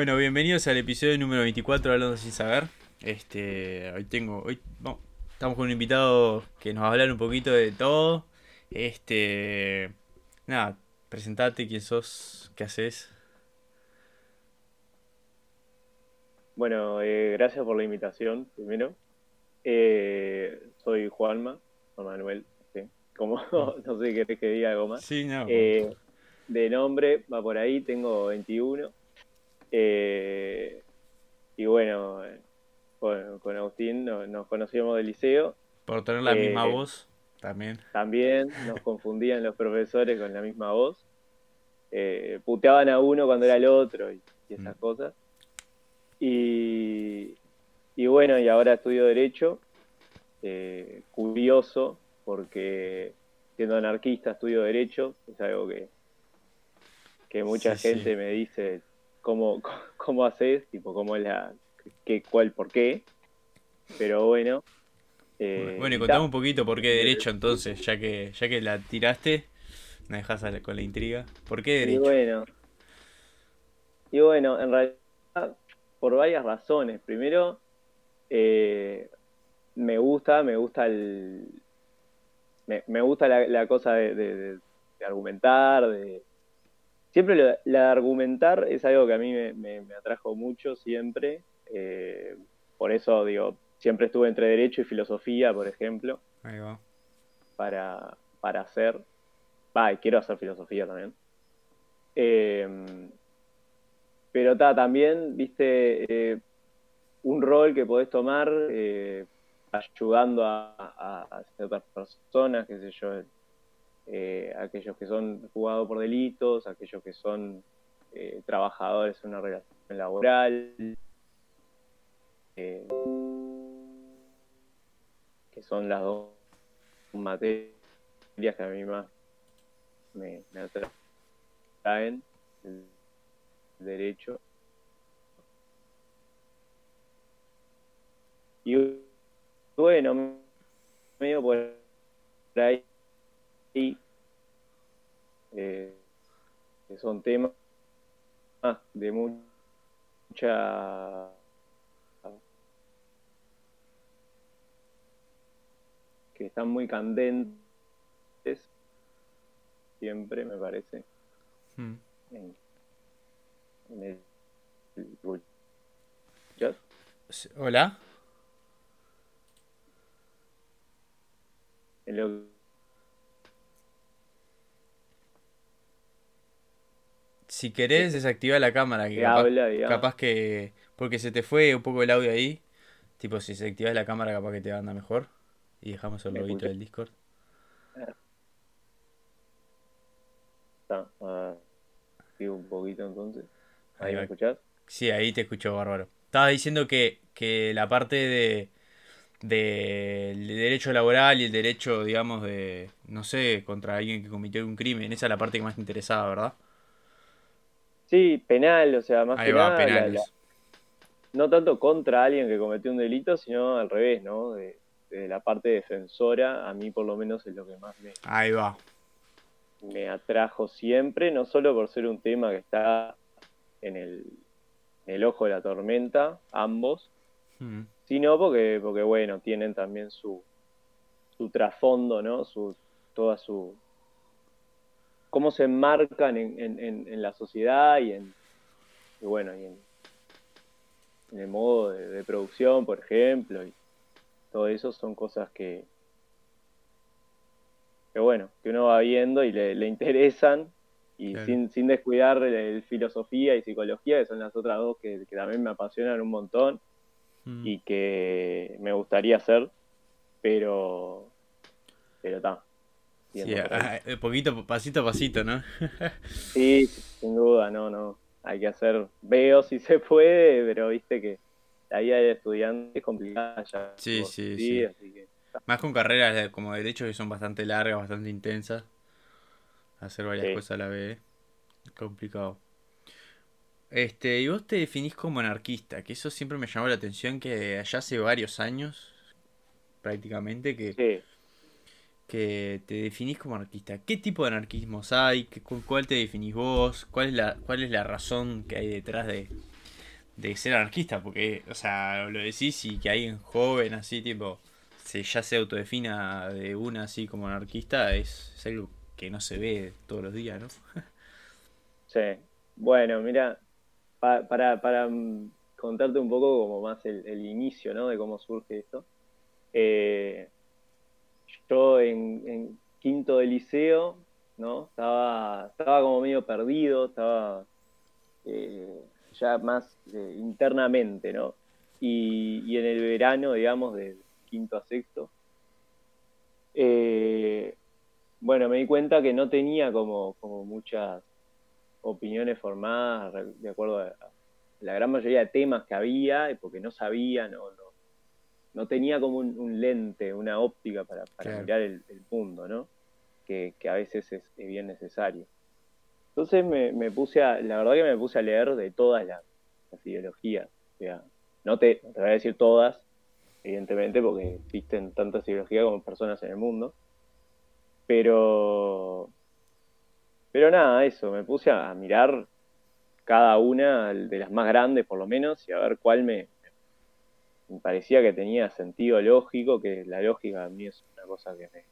Bueno, bienvenidos al episodio número 24 de Hablando sin saber. Este, hoy tengo, hoy no, estamos con un invitado que nos va a hablar un poquito de todo. Este, nada, presentate quién sos, qué haces. Bueno, eh, gracias por la invitación, primero. Eh, soy Juanma, Juan Manuel, sí. Como, no sé qué querés que diga algo más. Sí, no. Eh, de nombre, va por ahí, tengo 21. Eh, y bueno, eh, con, con Agustín no- nos conocíamos del liceo. por tener la eh, misma voz también. También nos confundían los profesores con la misma voz. Eh, puteaban a uno cuando era el otro y, y esas Mm. cosas. Y, y bueno, y ahora estudio Derecho. eh, curioso, porque siendo anarquista estudio Derecho. Es algo que, que mucha Sí, sí. gente me dice cómo, cómo haces, tipo, cómo es la. Qué, cuál, por qué. Pero bueno. eh, Bueno, y ta. contame un poquito por qué derecho entonces, ya que, ya que la tiraste, me dejas con la intriga. ¿Por qué Y derecho? bueno, y bueno, en realidad, por varias razones. Primero, eh, me gusta, me gusta el. Me, me gusta la, la cosa de, de- de- de argumentar, de. Siempre lo- la de argumentar es algo que a mí me, me- me atrajo mucho, siempre. eh, por eso, digo, siempre estuve entre Derecho y Filosofía, por ejemplo Ahí va. para, para hacer. Va, y quiero hacer filosofía también. Eh, pero ta, también, viste, eh, un rol que podés tomar eh, ayudando a, a- a ciertas personas, qué sé yo, eh, aquellos que son juzgados por delitos, aquellos que son eh, trabajadores en una relación laboral, eh, que son las dos materias que a mí más me, me atraen, el derecho. Y bueno, medio por ahí, eh, que son temas de mucha que están muy candentes siempre me parece Mm. en, en el, Hola. En lo- Si querés, desactiva la cámara, que capaz, habla, digamos. capaz que... Porque se te fue un poco el audio ahí. Tipo, si desactivas la cámara, capaz que te anda mejor. Y dejamos el ¿Me loguito del Discord. Está, ah, sigo un poquito entonces. Ahí ¿Ahí me escuchás? Sí, ahí te escucho bárbaro. Estabas diciendo que, que la parte de del derecho laboral y el derecho, digamos, de, no sé, contra alguien que cometió un crimen, esa es la parte que más te interesaba, ¿verdad? Sí, penal, o sea, más Ahí que va, nada, la- penales. la- no tanto contra alguien que cometió un delito, sino al revés, ¿no? De, de la parte defensora, a mí por lo menos es lo que más me, Ahí va. me atrajo siempre, no solo por ser un tema que está en el, en el ojo de la tormenta, ambos, Mm, sino porque, porque bueno, tienen también su, su trasfondo, ¿no? Su, toda su... cómo se enmarcan en, en, en, en la sociedad y en, y bueno, y en, el modo de, de producción, por ejemplo, y todo eso son cosas que, que bueno, que uno va viendo y le, le interesan, y Claro. sin, sin descuidar el filosofía y psicología, que son las otras dos que, que también me apasionan un montón mm. y que me gustaría hacer, pero pero está. Sí, eh, poquito, pasito a pasito, ¿no? Sí, sin duda, no, no. Hay que hacer, veo si se puede, pero viste que la vida del estudiante es complicada ya. Sí, sí, sí, sí. así que Más con carreras como derecho que son bastante largas, bastante intensas. Hacer varias Sí. cosas a la vez. Complicado. Este, y vos te definís como anarquista, que eso siempre me llamó la atención que allá hace varios años, prácticamente, que, sí. Que te definís como anarquista. ¿Qué tipo de anarquismos hay? ¿Qué- ¿Con cuál te definís vos? ¿Cuál es la, cuál es la razón que hay detrás de, de ser anarquista, porque, o sea, lo decís y que alguien joven así, tipo, se, ya se autodefina de una así como anarquista, es, algo que no se ve todos los días, ¿no? sí. Bueno, mira, para, para mm, contarte un poco como más el, inicio, ¿no? De cómo surge esto. Eh, yo en, quinto de liceo, ¿no? Estaba, estaba como medio perdido, estaba eh, ya más eh, internamente, ¿no? Y, en el verano, digamos, de quinto a sexto, eh, bueno, me di cuenta que no tenía como, como muchas opiniones formadas de acuerdo a la gran mayoría de temas que había, porque no sabía, no, no, tenía como un, lente, una óptica para, mirar el, mundo, ¿no? Que, a veces es bien necesario. Entonces me, puse a, la verdad que me puse a leer de todas las, ideologías. O sea, no te, voy a decir todas, evidentemente, porque existen tantas ideologías como personas en el mundo. Pero, pero nada, eso, me puse a mirar cada una de las más grandes por lo menos y a ver cuál me, me parecía que tenía sentido lógico, que la lógica a mí es una cosa que me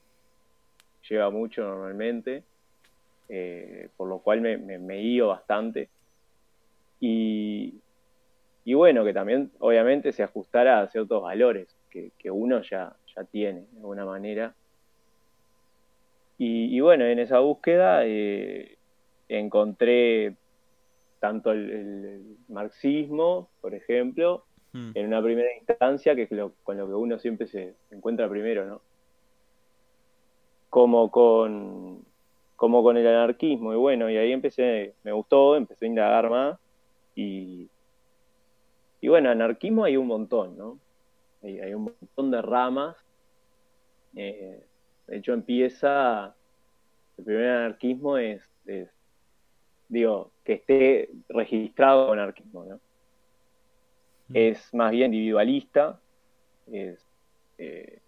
lleva mucho normalmente. Eh, por lo cual me, me, guío bastante. Y, bueno, que también obviamente se ajustara a ciertos valores que, uno ya, ya tiene de alguna manera. Y, bueno, en esa búsqueda eh, encontré tanto el, marxismo, por ejemplo, hmm. en una primera instancia, que es lo, con lo que uno siempre se encuentra primero, ¿no? Como con como con el anarquismo. Y bueno, y ahí empecé, me gustó, empecé a indagar más. Y, y bueno, anarquismo hay un montón, ¿no? Hay, un montón de ramas. Eh, de hecho, empieza, el primer anarquismo es, digo, que esté registrado anarquismo, ¿no? Es más bien individualista, es, eh,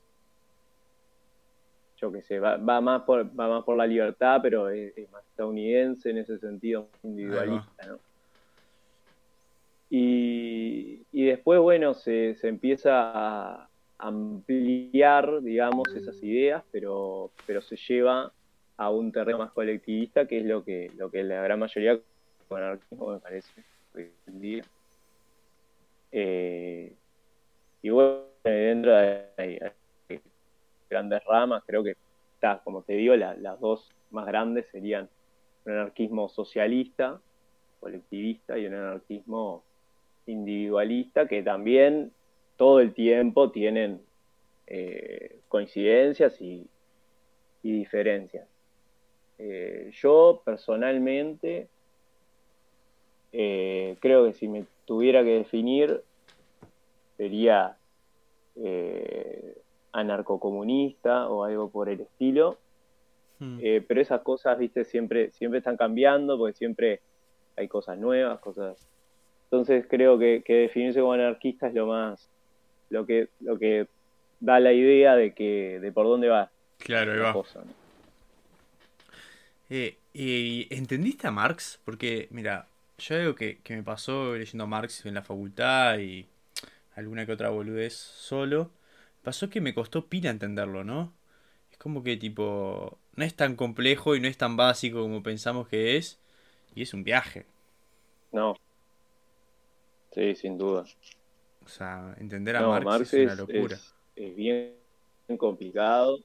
yo qué sé, va, más por, va más por la libertad, pero es, más estadounidense en ese sentido, individualista, ¿no? Y, después, bueno, se, empieza a ampliar, digamos, esas ideas, pero, pero se lleva a un terreno más colectivista, que es lo que, lo que la gran mayoría con anarquismo me parece hoy en día. Eh, y bueno, dentro de, grandes ramas, creo que está, como te digo, las dos más grandes serían un anarquismo socialista, colectivista, y un anarquismo individualista, que también todo el tiempo tienen eh, coincidencias y, diferencias. Eh, yo personalmente creo que si me tuviera que definir sería anarcocomunista o algo por el estilo. Hmm. Eh, pero esas cosas, viste, siempre, siempre están cambiando porque siempre hay cosas nuevas, cosas. Entonces creo que, definirse como anarquista es lo más, lo que, lo que da la idea de que, de por dónde va. Claro, ahí va. Eh, ¿Y entendiste a Marx? Porque, mira, yo algo que, que me pasó leyendo a Marx en la facultad y alguna que otra boludez solo, pasó que me costó pila entenderlo, ¿no? Es como que tipo, no es tan complejo y no es tan básico como pensamos que es, y es un viaje. No. Sí, sin duda. O sea, entender a Marx, es una locura. Es, bien complicado.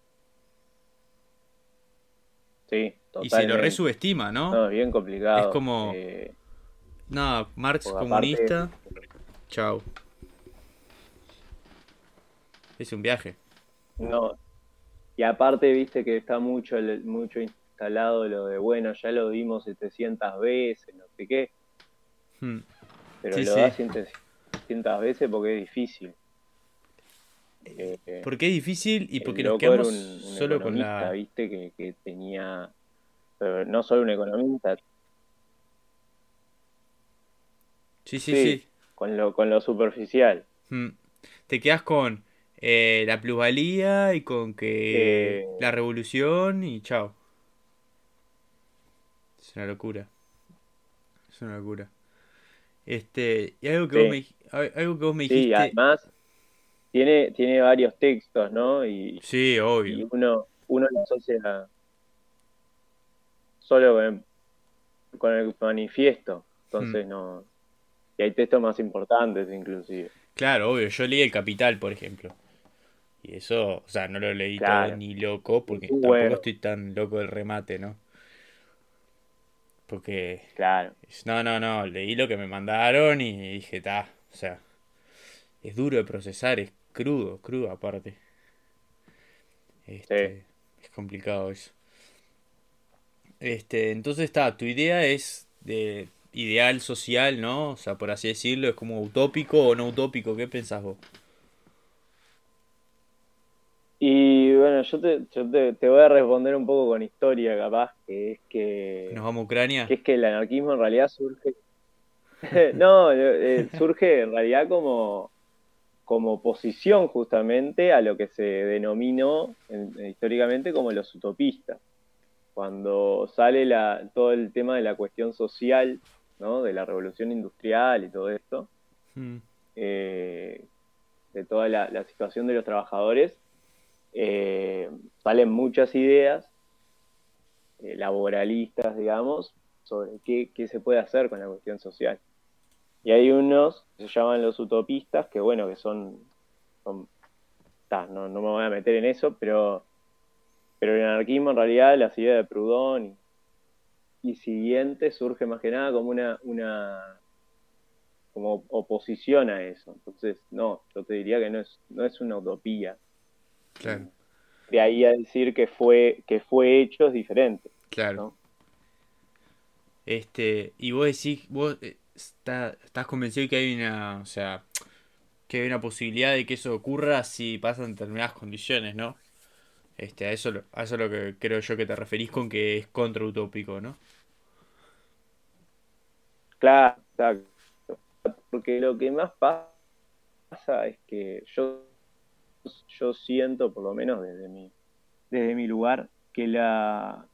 Sí, totalmente. Y se lo resubestima, ¿no? No, es bien complicado. Es como... Eh, no, Marx comunista. Chao. Es un viaje. No. Y aparte, viste que está mucho, mucho instalado lo de, bueno, ya lo dimos 700 veces, no sé qué. Hmm. Pero lo das 700 veces porque es difícil. Eh, porque es difícil y porque nos quedamos solo con la. viste que, que tenía. Pero no solo un economista. Sí, sí, sí. Con, lo, con lo superficial. Hmm. Te quedas con eh, la plusvalía y con que eh. la revolución y chao. Es una locura. Es una locura. Este, y algo que, vos, me, algo que vos me dijiste. Sí, además tiene, tiene varios textos, ¿no? Y, sí, obvio. Y uno, uno lo asocia solo con el, manifiesto. Entonces hmm. no. Y hay textos más importantes inclusive. Claro, obvio. Yo leí El Capital, por ejemplo. Y eso, o sea, no lo leí todo ni loco, porque tampoco estoy tan loco del remate, ¿no? Porque. Claro. No, no, no. Leí lo que me mandaron y dije, ta. O sea, es duro de procesar, es crudo, crudo aparte. Este, Es complicado eso. Este, entonces está, tu idea es de ideal social, ¿no? O sea, por así decirlo, es como utópico o no utópico, ¿qué pensás vos? Y bueno, yo, te, yo te, voy a responder un poco con historia, capaz, que es que... ¿Nos vamos a Ucrania? Que es que el anarquismo en realidad surge... no, eh, surge en realidad como, como oposición justamente a lo que se denominó históricamente como los utopistas. Cuando sale la, todo el tema de la cuestión social, ¿no? de la revolución industrial y todo esto, hmm. eh, de toda la situación de los trabajadores, eh, salen muchas ideas eh, laboralistas, digamos, sobre qué, se puede hacer con la cuestión social. Y hay unos que se llaman los utopistas, que bueno, que son, no, me voy a meter en eso, pero, pero el anarquismo en realidad, la idea de Proudhon y, siguiente surge más que nada como una, una como oposición a eso. Entonces, no, yo te diría que no es, no es una utopía, Claro. De ahí a decir que fue, que fue hecho es diferente. Claro. Este, y vos decís, vos eh, estás convencido que hay una, o sea, que hay una posibilidad de que eso ocurra si pasan determinadas condiciones, ¿no? Este, a eso, a eso es lo que creo yo que te referís con que es contrautópico, ¿no? Claro, exacto. Porque lo que más pasa es que yo yo siento, por lo menos desde mi, desde mi lugar, que la,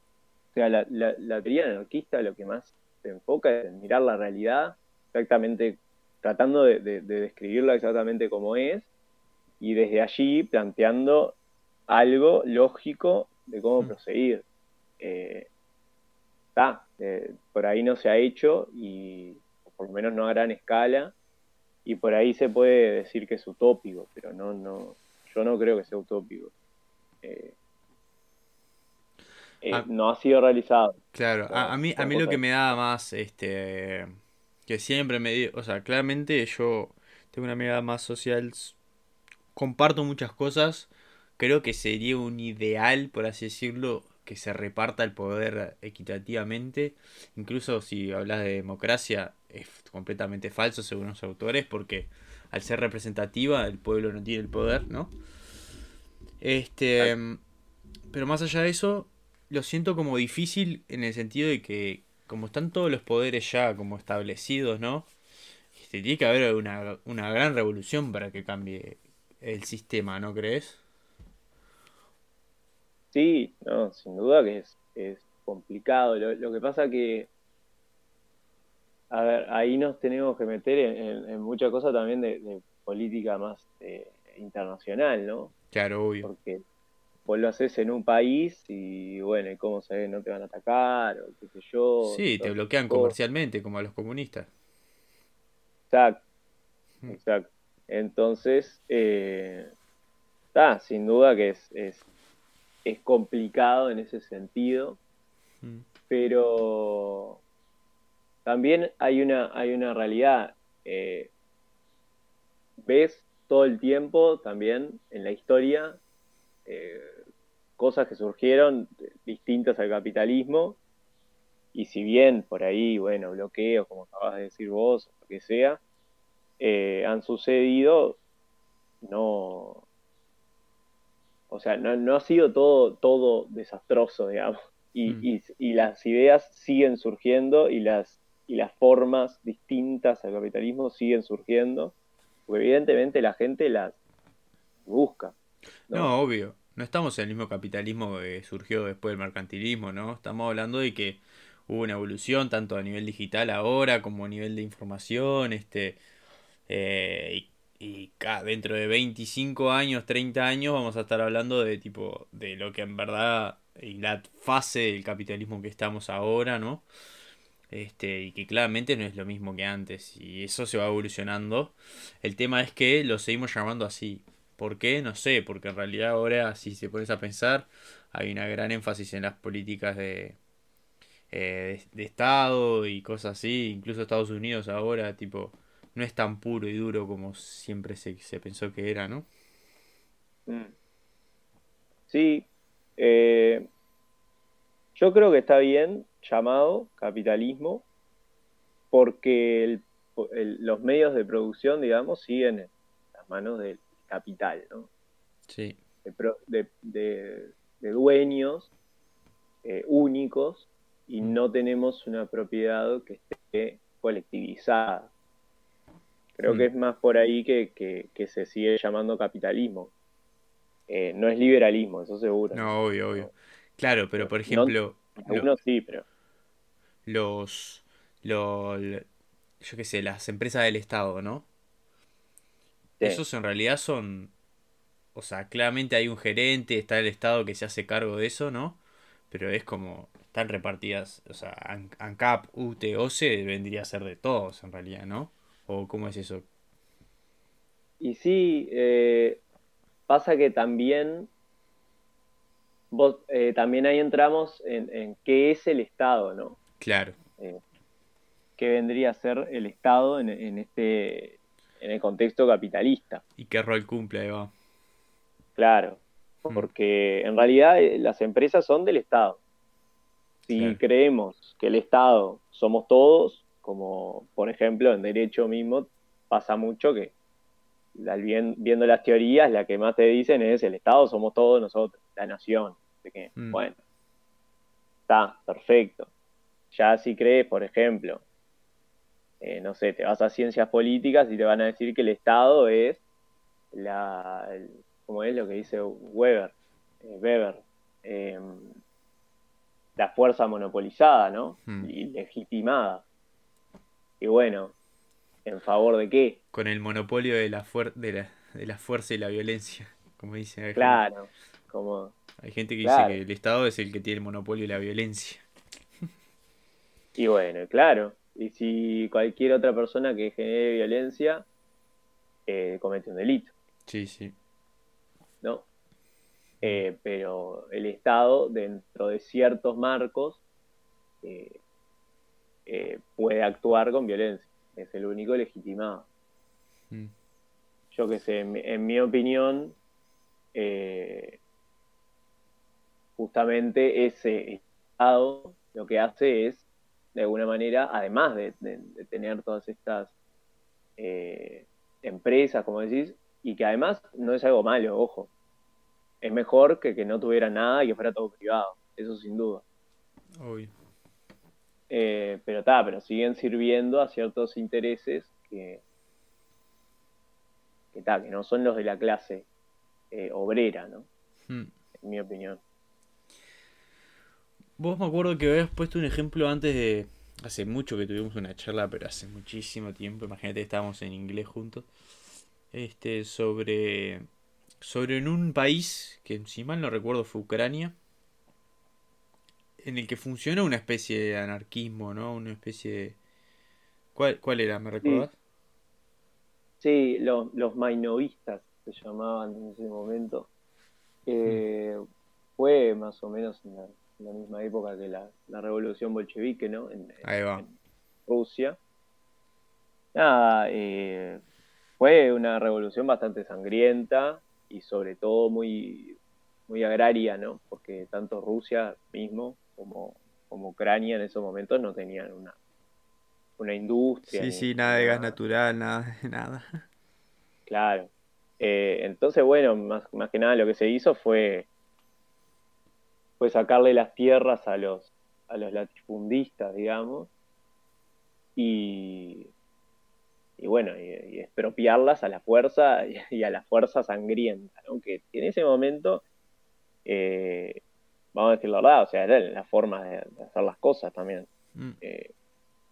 sea, la, la, teoría anarquista lo que más se enfoca es en mirar la realidad exactamente, tratando de, describirla exactamente como es, y desde allí planteando algo lógico de cómo mm. proseguir. Eh, eh, por ahí no se ha hecho, y por lo menos no a gran escala, y por ahí se puede decir que es utópico, pero no, no, yo no creo que sea utópico. Eh, eh, ah. no ha sido realizado. Claro, a, mí, a mí lo que me da más, este, que siempre me dio, o sea, claramente yo tengo una mirada más social, comparto muchas cosas, creo que sería un ideal, por así decirlo, que se reparta el poder equitativamente, incluso si hablas de democracia, es completamente falso según los autores, porque al ser representativa, el pueblo no tiene el poder, ¿no? Este, pero más allá de eso, lo siento como difícil en el sentido de que, como están todos los poderes ya como establecidos, ¿no? Este, tiene que haber una, gran revolución para que cambie el sistema, ¿no crees? Sí, no, sin duda que es, complicado. Lo, que pasa que a ver, ahí nos tenemos que meter en, muchas cosas también de, política más eh, internacional, ¿no? Claro, obvio. Porque vos lo haces en un país y bueno, ¿y cómo sabes? No te van a atacar o qué sé yo. Sí, te bloquean comercialmente como a los comunistas. Exacto, mm. exacto. Entonces, eh, sin duda que es, es, es complicado en ese sentido, mm. pero también hay una, hay una realidad. Eh, ves todo el tiempo también en la historia eh, cosas que surgieron distintas al capitalismo y si bien por ahí, bueno, bloqueos, como acabas de decir vos, lo que sea, eh, han sucedido, no, o sea, no, ha sido todo, todo desastroso, digamos, y, mm. y las ideas siguen surgiendo y las y las formas distintas al capitalismo siguen surgiendo, porque evidentemente la gente las busca. ¿no? obvio. No estamos en el mismo capitalismo que surgió después del mercantilismo, ¿no? Estamos hablando de que hubo una evolución tanto a nivel digital ahora como a nivel de información, este, eh, y, dentro de 25 años, 30 años vamos a estar hablando de tipo, de lo que en verdad, y la fase del capitalismo que estamos ahora, ¿no? Este, y que claramente no es lo mismo que antes, y eso se va evolucionando. El tema es que lo seguimos llamando así. ¿Por qué? No sé, porque en realidad ahora, si se pones a pensar, hay una gran énfasis en las políticas de, eh, de, Estado y cosas así. Incluso Estados Unidos ahora, tipo, no es tan puro y duro como siempre se, se pensó que era, ¿no? Mm. Sí. Eh, yo creo que está bien llamado capitalismo porque los medios de producción, digamos, siguen en las manos del capital, ¿no? Sí. De, de dueños eh, únicos y mm. no tenemos una propiedad que esté colectivizada. Creo que mm. es más por ahí que, se sigue llamando capitalismo. Eh, no es liberalismo, eso seguro. No, obvio, obvio. Claro, pero por ejemplo... algunos sí, pero... Los, los... Yo qué sé, las empresas del Estado, ¿no? Esos en realidad son o sea, claramente hay un gerente, está el Estado que se hace cargo de eso, ¿no? Pero es como, están repartidas, o sea, ANCAP, UT, OCE vendría a ser de todos en realidad, ¿no? ¿O cómo es eso? Y sí, eh, pasa que también, vos, eh, también ahí entramos en, qué es el Estado, ¿no? Claro. Eh, ¿Qué vendría a ser el Estado en, en, este, en el contexto capitalista? ¿Y qué rol cumple, ahí va? Claro, mm. porque en realidad las empresas son del Estado. Si creemos que el Estado somos todos, como por ejemplo en derecho mismo pasa mucho que viendo las teorías, la que más te dicen es el Estado somos todos nosotros, la nación. que, mm. Bueno, está, perfecto. Ya si crees, por ejemplo, eh, no sé, te vas a ciencias políticas y te van a decir que el Estado es la, como es lo que dice Weber, eh, Weber, em, la fuerza monopolizada, ¿no? Hmm. Y legitimada. Y bueno, ¿en favor de qué? Con el monopolio de la, de la, de la fuerza y la violencia, como dice. Claro, como... Hay gente que dice que el Estado es el que tiene el monopolio de la violencia. Y bueno, claro. Y si cualquier otra persona que genere violencia eh, comete un delito. Sí, sí. ¿no? Eh, pero el Estado, dentro de ciertos marcos, eh, eh, puede actuar con violencia. Es el único legitimado. Mm. Yo que sé, en, mi opinión, justamente ese Estado lo que hace es, de alguna manera, además de, de tener todas estas empresas, como decís, y que además no es algo malo, ojo. Es mejor que que no tuviera nada y que fuera todo privado, eso sin duda. Obvio. Eh, pero está, pero siguen sirviendo a ciertos intereses que, que, que no son los de la clase eh, obrera, ¿no? Hmm. En mi opinión. Vos me acuerdo que habías puesto un ejemplo antes de. Hace mucho que tuvimos una charla, pero hace muchísimo tiempo. Imagínate, estábamos en inglés juntos este, sobre, sobre en un país que si mal no recuerdo fue Ucrania, en el que funciona una especie de anarquismo, ¿no? Una especie de... ¿Cuál, cuál era? ¿Me recuerdas? Sí, los mainovistas se llamaban en ese momento. Mm. Fue más o menos en la, misma época que la, revolución bolchevique, ¿no? En, Ahí va. Rusia. Nada, eh, fue una revolución bastante sangrienta y sobre todo muy, muy agraria, ¿no? Porque tanto Rusia mismo como, como Ucrania en esos momentos no tenían una, una industria. Sí, sí, nada de gas natural, nada de nada. Claro. Eh, entonces, bueno, más, más que nada lo que se hizo fue, fue sacarle las tierras a los, a los latifundistas, digamos, y y bueno, y, expropiarlas a la fuerza y, a la fuerza sangrienta, ¿no? que en ese momento, eh, vamos a decir la verdad, o sea, era la forma de, hacer las cosas también. Mm. Eh,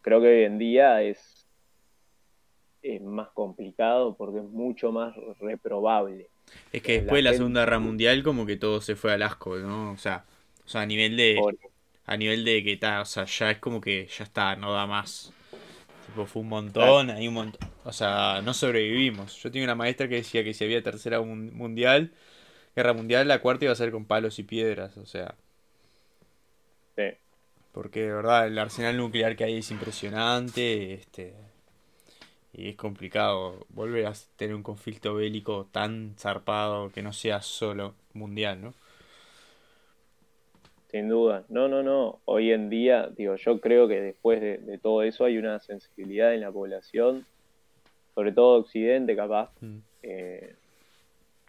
creo que hoy en día es, es más complicado porque es mucho más reprobable. Es que después de la Segunda Guerra Mundial como que todo se fue al asco, ¿no? O sea, o sea a nivel de... A nivel de que está, o sea, ya es como que ya está, no da más. Tipo, fue un montón, hay un montón. O sea, no sobrevivimos. Yo tengo una maestra que decía que si había tercera mundial, guerra mundial, la cuarta iba a ser con palos y piedras, o sea. Sí. Porque de verdad el arsenal nuclear que hay es impresionante, este y es complicado volver a tener un conflicto bélico tan zarpado que no sea solo mundial, ¿no? Sin duda, no, no, no. Hoy en día, digo, yo creo que después de, todo eso hay una sensibilidad en la población, sobre todo Occidente, capaz, mm. eh,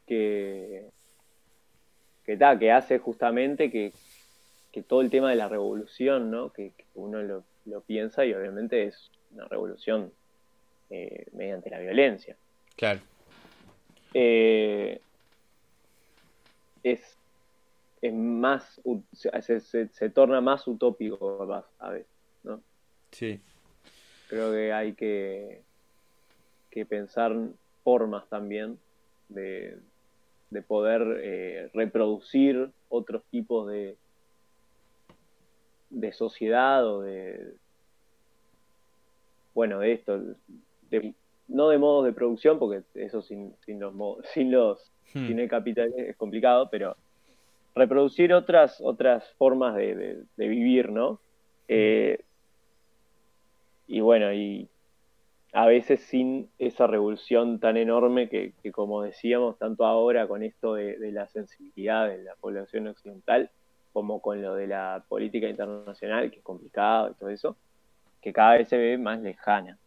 que que, que hace justamente que, todo el tema de la revolución, ¿no? Que, uno lo, lo, piensa y obviamente es una revolución eh, mediante la violencia. Claro. Eh, es, es más, se, se, torna más utópico a veces, ¿no? Sí. Creo que hay que, que pensar formas también de, de poder eh, reproducir otros tipos de, de sociedad o de, bueno, de esto, no de modos de producción, porque eso sin, sin los sin los hmm. sin el capital es complicado, pero reproducir otras otras formas de, vivir, ¿no? Hmm. Eh, y bueno, y a veces sin esa revolución tan enorme que, como decíamos, tanto ahora con esto de, de, la sensibilidad de la población occidental, como con lo de la política internacional, que es complicado y todo eso, que cada vez se ve más lejana.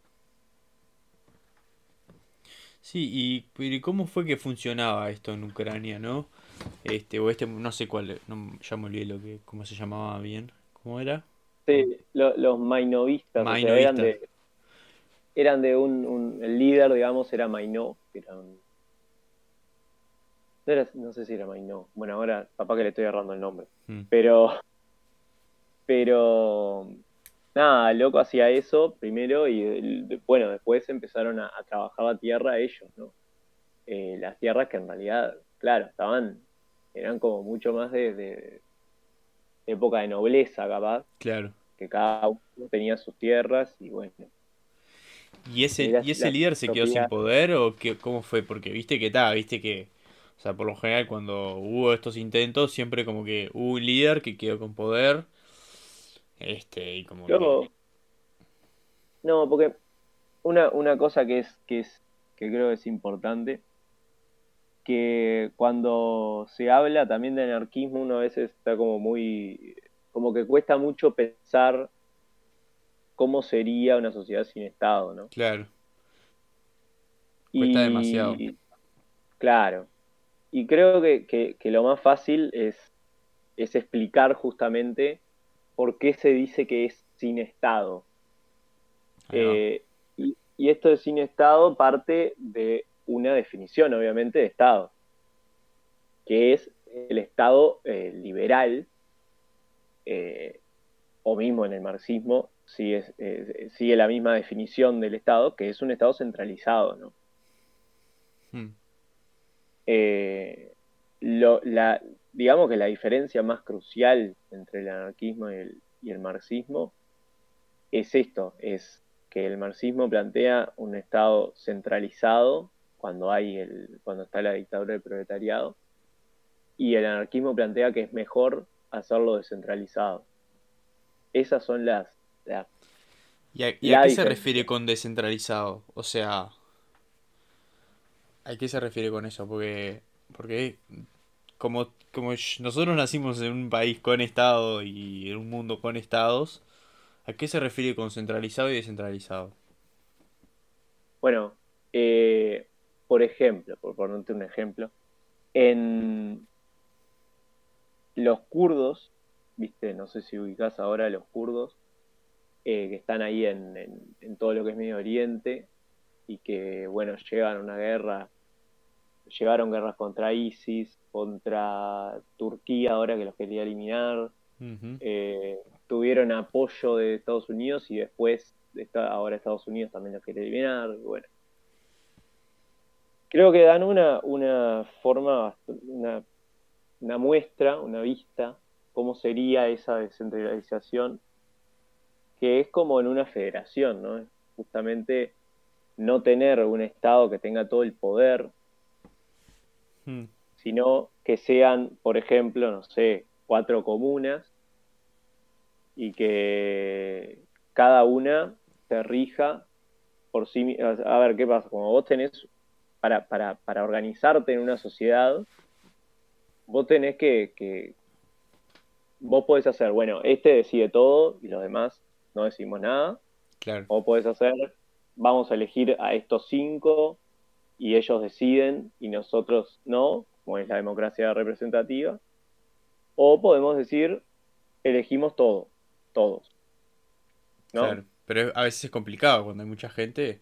Sí, y, cómo fue que funcionaba esto en Ucrania, ¿no? Este, o este, no sé cuál, no, ya me olvidé lo que, cómo se llamaba bien. ¿Cómo era? Sí, los mainovistas, eran de, eran de un, el líder, digamos, era Mainó, era un, no, era, no, sé si era Mainó. Bueno, ahora papá que le estoy agarrando el nombre. Mm. Pero, pero, nada, loco hacía eso primero y bueno, después empezaron a, trabajar la tierra ellos, ¿no? Eh, las tierras que en realidad, claro, estaban, eran como mucho más de, de, época de nobleza, capaz. Claro. Que cada uno tenía sus tierras y bueno. ¿Y ese, ¿y ese líder se quedó sin poder o qué, cómo fue? Porque viste que está, viste que, o sea, por lo general cuando hubo estos intentos, siempre como que hubo un líder que quedó con poder este, y como No, porque una, una cosa que es, que es, que creo que es importante, que cuando se habla también de anarquismo, uno a veces está como muy, como que cuesta mucho pensar cómo sería una sociedad sin Estado, ¿no? Claro. Cuesta demasiado. Claro. Y creo que, que, lo más fácil es, es explicar justamente por qué se dice que es sin Estado. Eh, y, esto de sin Estado parte de una definición, obviamente, de Estado, que es el Estado eh, liberal, eh, o mismo en el marxismo, sigue, sigue la misma definición del Estado, que es un Estado centralizado, ¿no? Hmm. la, digamos que la diferencia más crucial entre el anarquismo y el, marxismo es esto, es que el marxismo plantea un Estado centralizado cuando hay el, cuando está la dictadura del proletariado, y el anarquismo plantea que es mejor hacerlo descentralizado. Esas son las... ¿Y a, qué se refiere con descentralizado? O sea, ¿a qué se refiere con eso? Porque, porque como, como nosotros nacimos en un país con Estado y en un mundo con Estados, ¿a qué se refiere con centralizado y descentralizado? Bueno, eh, por ejemplo, por ponerte un ejemplo, en los kurdos, viste, no sé si ubicás ahora los kurdos, eh, que están ahí en, en, todo lo que es Medio Oriente y que, bueno, llegan a una guerra, llevaron guerras contra ISIS, contra Turquía ahora que los quería eliminar. Eh, tuvieron apoyo de Estados Unidos y después está, ahora Estados Unidos también lo quiere eliminar. Bueno, creo que dan una, una forma, una, una muestra, una vista, cómo sería esa descentralización, que es como en una federación, ¿no? Justamente no tener un Estado que tenga todo el poder, hmm. sino que sean, por ejemplo, no sé, cuatro comunas y que cada una se rija por sí misma. A ver, ¿qué pasa? Como vos tenés, para, para, para organizarte en una sociedad, vos tenés que, que, vos podés hacer, bueno, este decide todo y los demás no decimos nada. Claro. O podés hacer, vamos a elegir a estos cinco y ellos deciden y nosotros no, como es la democracia representativa. O podemos decir, elegimos todo, todos. Claro, pero a veces es complicado cuando hay mucha gente.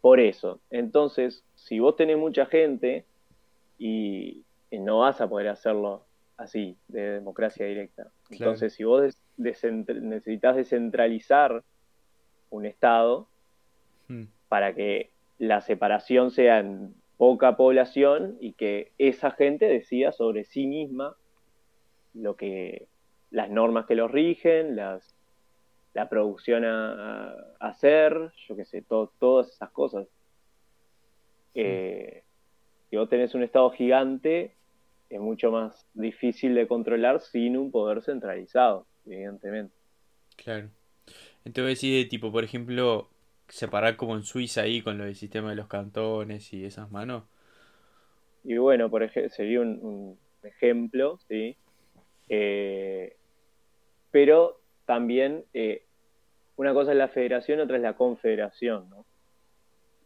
Por eso, entonces, si vos tenés mucha gente y no vas a poder hacerlo así, de democracia directa. Entonces, si vos necesitas descentralizar un Estado hmm. para que la separación sea en poca población y que esa gente decida sobre sí misma lo que las normas que los rigen, las, la producción a, hacer, yo qué sé, todas esas cosas. Eh, si vos tenés un Estado gigante, es mucho más difícil de controlar sin un poder centralizado, evidentemente. Claro. Entonces decir, tipo, por ejemplo, separar como en Suiza ahí con lo del sistema de los cantones y esas manos. Y bueno, por ejemplo, sería un, ejemplo, ¿sí? Eh, pero también eh, una cosa es la federación, otra es la confederación, ¿no?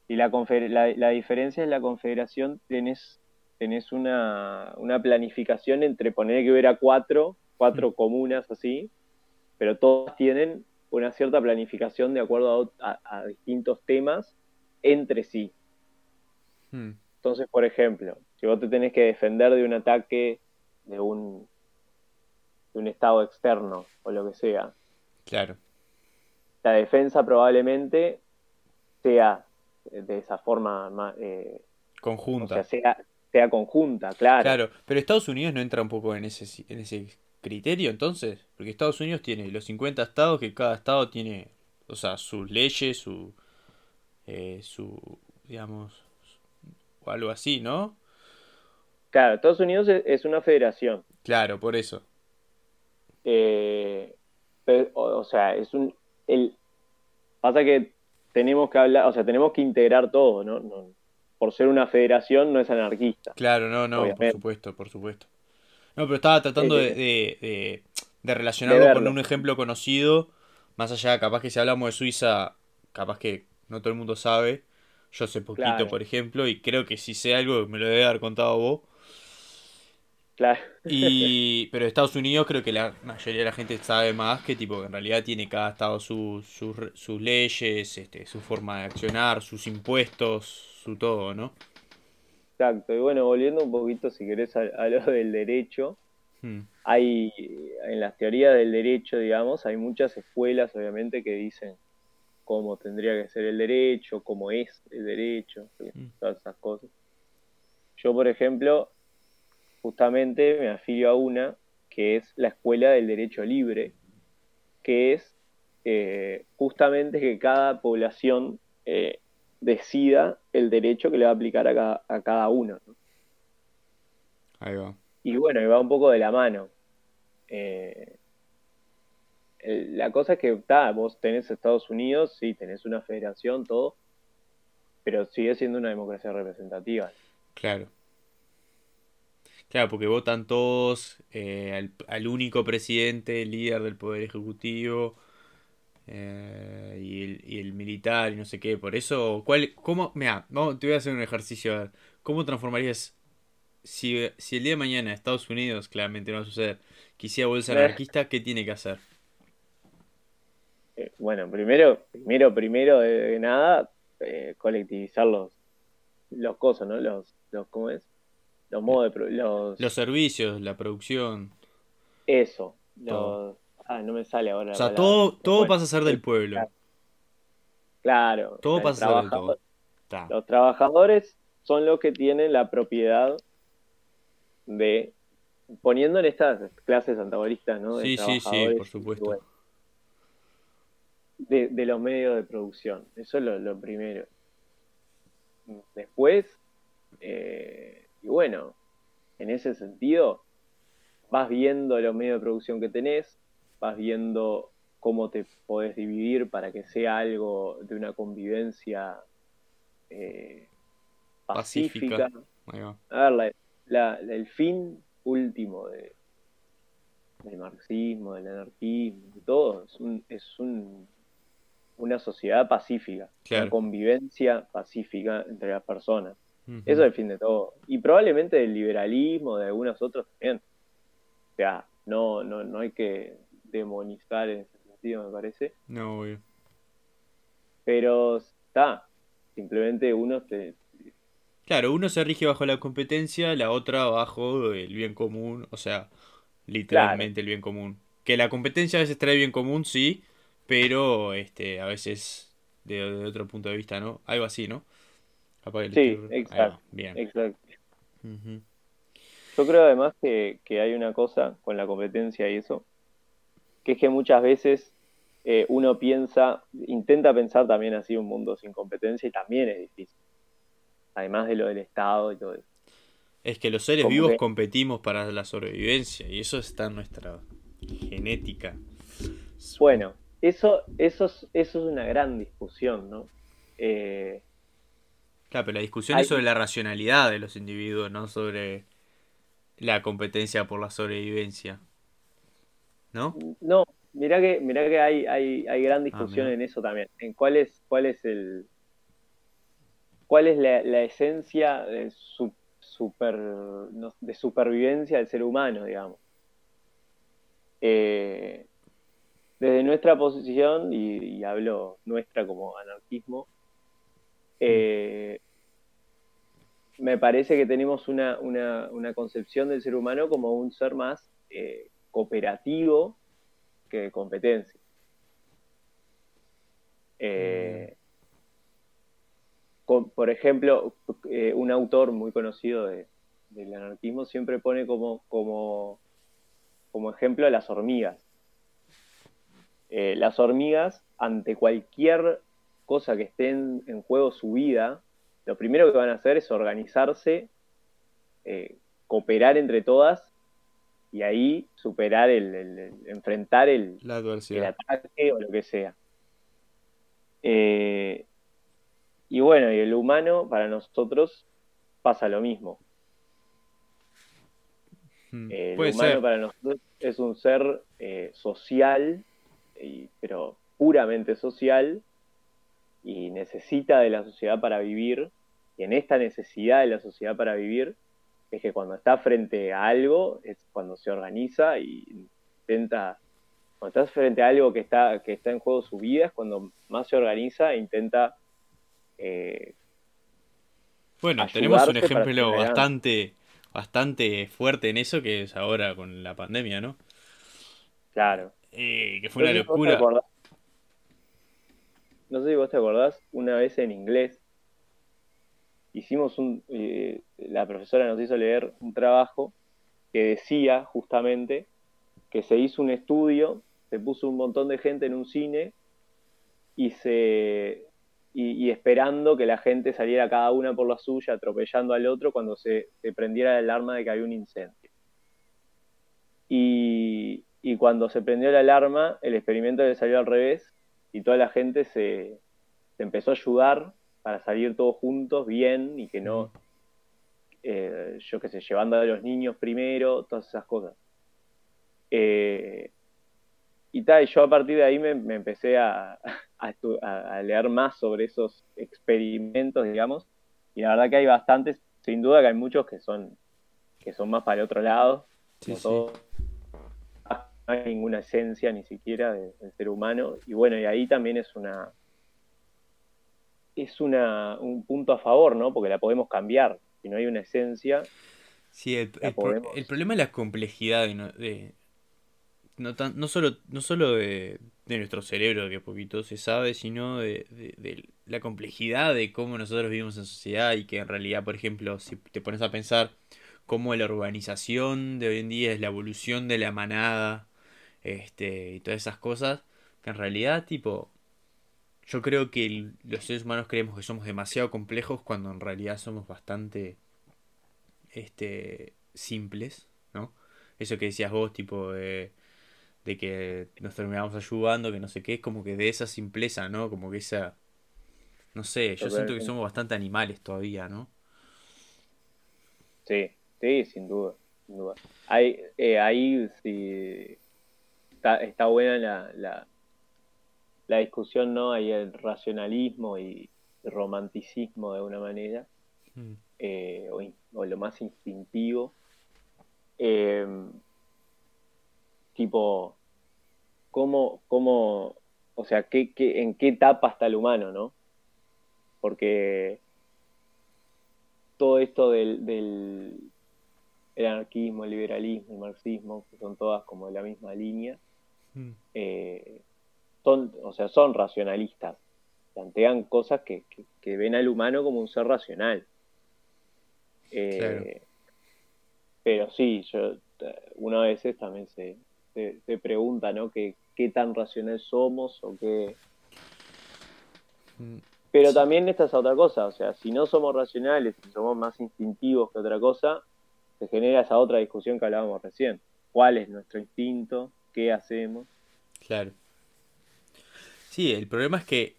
Y la, la, la diferencia es la confederación tenés tenés una, planificación entre poner que hubiera cuatro, cuatro comunas así, pero todas tienen una cierta planificación de acuerdo a, distintos temas entre sí. Mm. Entonces, por ejemplo, si vos te tenés que defender de un ataque de un, de un estado externo o lo que sea. Claro. La defensa probablemente sea de esa forma eh, conjunta. O sea, sea, sea conjunta, claro. Claro, pero Estados Unidos no entra un poco en ese, en ese criterio entonces, porque Estados Unidos tiene los 50 estados que cada estado tiene, o sea, sus leyes, su, eh, su, digamos, o algo así, ¿no? Claro, Estados Unidos es una federación. Claro, por eso. Eh, o, sea, es un, el, pasa que tenemos que hablar, o sea, tenemos que integrar todo, ¿no? no por ser una federación no es anarquista. Claro, no, no, por supuesto, por supuesto. No, pero estaba tratando de, de, de, relacionarlo con un ejemplo conocido, más allá, capaz que si hablamos de Suiza, capaz que no todo el mundo sabe. Yo sé poquito, por ejemplo, y creo que si sé algo me lo debe haber contado vos. Claro. Y, pero Estados Unidos creo que la mayoría de la gente sabe más que tipo que en realidad tiene cada estado sus leyes, este, su forma de accionar, sus impuestos, su todo, ¿no? Exacto, y bueno, volviendo un poquito, si querés, a, lo del derecho, hmm. hay, en las teorías del derecho, digamos, hay muchas escuelas, obviamente, que dicen cómo tendría que ser el derecho, cómo es el derecho, hmm. todas esas cosas. Yo, por ejemplo, justamente me afilio a una que es la Escuela del Derecho Libre, que es eh, justamente que cada población eh, decida el derecho que le va a aplicar a cada, a cada uno. Ahí va. Y bueno, y va un poco de la mano. Eh, la cosa es que está, vos tenés Estados Unidos, sí, tenés una federación, todo, pero sigue siendo una democracia representativa. Claro. Claro, porque votan todos eh, al, único presidente, líder del Poder Ejecutivo, eh, y, el, y, el, militar y no sé qué. Por eso, ¿cuál, cómo, mira, no, te voy a hacer un ejercicio. ¿Cómo transformarías, si, si el día de mañana Estados Unidos, claramente no va a suceder, quisiera volverse eh. anarquista, ¿qué tiene que hacer? Eh, bueno, primero, primero, primero de, nada, colectivizar los, los cosas, ¿no? Los, los, ¿cómo es? Los modos de, los... los servicios, la producción. Eso, los ah, no me sale ahora. O sea, todo, todo pasa a ser del pueblo. Claro. Todo pasa a ser del todo. Los trabajadores son los que tienen la propiedad de, poniendo en estas clases antagonistas, ¿no? sí, sí, sí, por supuesto. De, los medios de producción. Eso es lo, primero. Después, eh, y bueno, en ese sentido, vas viendo los medios de producción que tenés, vas viendo cómo te podés dividir para que sea algo de una convivencia eh, pacífica. A ver, el fin último de, del marxismo, del anarquismo, de todo, es, un, es un, una sociedad pacífica, una convivencia pacífica entre las personas. Eso es el fin de todo. Y probablemente del liberalismo, de algunos otros también. O sea, no, no, no hay que demonizar en ese sentido, me parece. No, Pero está, simplemente uno te, Claro, uno se rige bajo la competencia, la otra bajo el bien común, o sea, literalmente el bien común. Que la competencia a veces trae bien común, sí, pero este a veces de, otro punto de vista, ¿no? Algo así, ¿no? sí, exacto. Bien. Exacto. Yo creo además que, hay una cosa con la competencia y eso, que es que muchas veces eh, uno piensa, intenta pensar también así un mundo sin competencia y también es difícil además de lo del Estado y todo eso. Es que los seres vivos competimos para la sobrevivencia y eso está en nuestra genética. Bueno, eso, eso, es, eso es una gran discusión, ¿no? Eh, claro, pero la discusión es sobre la racionalidad de los individuos, no sobre la competencia por la sobrevivencia. ¿No? No, mirá que, mirá que hay, hay, hay gran ah, discusión en eso también. En cuál es, cuál es el, cuál es la, esencia de, super, de supervivencia del ser humano, digamos. Eh, desde nuestra posición, y, hablo nuestra como anarquismo, eh, me parece que tenemos una, concepción del ser humano como un ser más eh, cooperativo que de competencia. Eh, por ejemplo, eh, un autor muy conocido del anarquismo siempre pone como, como, como ejemplo a las hormigas. Eh, las hormigas, ante cualquier cosa que esté en, juego su vida, lo primero que van a hacer es organizarse, cooperar entre todas y ahí superar el, enfrentar el, el, ataque o lo que sea. Y bueno, y el humano para nosotros pasa lo mismo. Hmm, el humano para nosotros es un ser eh, social, pero puramente social, y necesita de la sociedad para vivir. Y en esta necesidad de la sociedad para vivir, es que cuando está frente a algo, es cuando se organiza y intenta cuando estás frente a algo que está, que está en juego su vida, es cuando más se organiza e intenta eh, bueno, tenemos un ejemplo bastante, bastante fuerte en eso que es ahora con la pandemia, ¿no? Claro. Eh, que fue una locura. No sé si vos te acordás, una vez en inglés hicimos un. Eh, la profesora nos hizo leer un trabajo que decía justamente que se hizo un estudio, se puso un montón de gente en un cine y se y, esperando que la gente saliera cada una por la suya, atropellando al otro cuando se, prendiera el alarma de que había un incendio. Y, cuando se prendió la alarma, el experimento le salió al revés y toda la gente se, empezó a ayudar para salir todos juntos bien y que no, eh, yo qué sé, llevando a los niños primero, todas esas cosas. Eh, y tal, yo a partir de ahí me, empecé a, a, leer más sobre esos experimentos, digamos, y la verdad que hay bastantes, sin duda que hay muchos que son, que son más para el otro lado, no hay ninguna esencia ni siquiera del ser humano, y bueno, y ahí también es una es una, un punto a favor, ¿no? Porque la podemos cambiar. Si no hay una esencia. Sí, el, problema es la complejidad de, no, tan, no solo, no solo de, nuestro cerebro, que poquito se sabe, sino de, de, la complejidad de cómo nosotros vivimos en sociedad y que en realidad, por ejemplo, si te pones a pensar cómo la urbanización de hoy en día es la evolución de la manada este, y todas esas cosas, que en realidad, tipo, yo creo que los seres humanos creemos que somos demasiado complejos cuando en realidad somos bastante este, simples, ¿no? Eso que decías vos, tipo, de, de que nos terminamos ayudando, que no sé qué, es como que de esa simpleza, ¿no? Como que esa... No sé, yo siento que somos bastante animales todavía, ¿no? Sí, sí, sin duda, sin duda. Hay, eh, ahí sí está, está buena la, la, la discusión, ¿no? Hay el racionalismo y romanticismo de alguna manera, mm. eh, o, lo más instintivo. Eh, tipo, ¿cómo, cómo, o sea, ¿qué, qué, en qué etapa está el humano, no? Porque todo esto del, del el anarquismo, el liberalismo, el marxismo, que son todas como de la misma línea, mm. eh, son, o sea, son racionalistas, plantean cosas que, ven al humano como un ser racional. Eh, pero sí, yo una veces también se, se, pregunta, ¿no? Que, ¿Qué tan racional somos o qué... Mm. Pero también esta es otra cosa, o sea, si no somos racionales, si somos más instintivos que otra cosa, se genera esa otra discusión que hablábamos recién. ¿Cuál es nuestro instinto? ¿Qué hacemos? Claro. Sí, el problema es que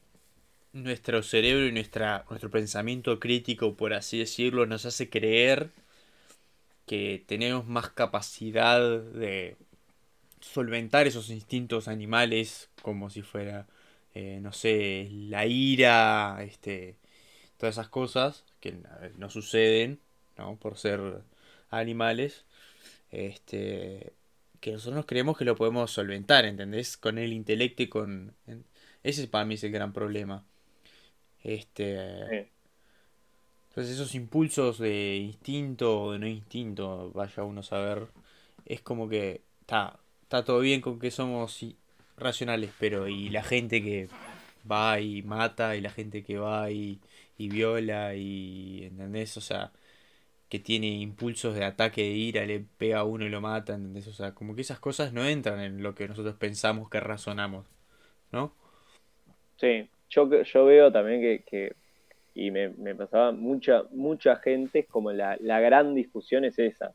nuestro cerebro y nuestra, nuestro pensamiento crítico, por así decirlo, nos hace creer que tenemos más capacidad de solventar esos instintos animales como si fuera, eh, no sé, la ira, este, todas esas cosas que no suceden, ¿no? Por ser animales, este, que nosotros creemos que lo podemos solventar, ¿entendés? Con el intelecto y con... Ese para mí es el gran problema. Este. Entonces esos impulsos de instinto o de no instinto, vaya uno a saber, es como que está, está todo bien con que somos racionales, pero y la gente que va y mata, y la gente que va y, y viola, y ¿entendés? O sea, que tiene impulsos de ataque de ira, le pega a uno y lo mata, ¿entendés? O sea, como que esas cosas no entran en lo que nosotros pensamos que razonamos, ¿no? Sí, yo, yo veo también que, y me, pasaba mucha, mucha gente, como la, la gran discusión es esa,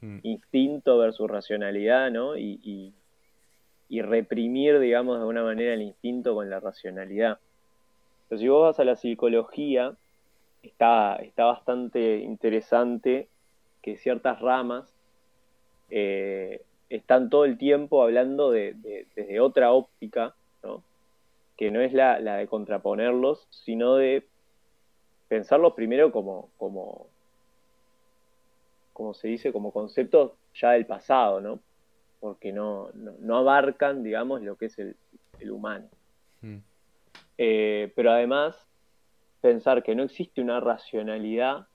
mm. instinto versus racionalidad, ¿no? Y, y, reprimir, digamos, de alguna manera el instinto con la racionalidad. Pero si vos vas a la psicología, está, está bastante interesante que ciertas ramas eh, están todo el tiempo hablando de, desde otra óptica. Que no es la, de contraponerlos, sino de pensarlos primero como, como, como se dice, como conceptos ya del pasado, ¿no? Porque no, no, abarcan, digamos, lo que es el, humano. Mm. Eh, pero además, pensar que no existe una racionalidad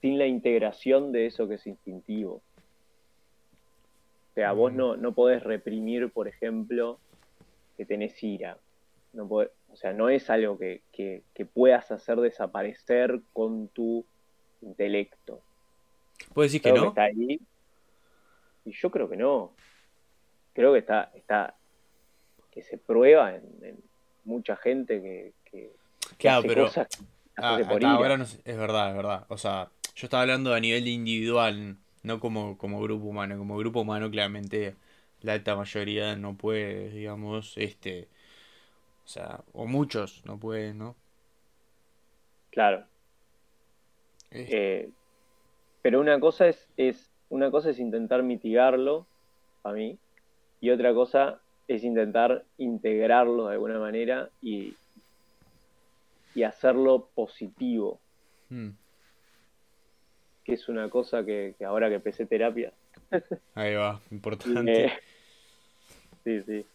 sin la integración de eso que es instintivo. O sea, vos mm. no, no podés reprimir, por ejemplo, que tenés ira. No o sea, no es algo que, puedas hacer desaparecer con tu intelecto. ¿Puedes decir que no? está ahí. Y yo creo que no. Creo que está, está que se prueba en, mucha gente que, que, claro, pero ah, ahora no es, verdad, es verdad. O sea, yo estaba hablando a nivel individual, no como, como grupo humano. Como grupo humano, claramente la alta mayoría no puede, digamos, este o sea, o muchos no pueden, ¿no? Claro. Eh, pero una cosa es, es, una cosa es intentar mitigarlo, a mí, y otra cosa es intentar integrarlo de alguna manera y, y hacerlo positivo. Hmm. Que es una cosa que, ahora que empecé terapia. Ahí va, importante. Eh, sí, sí.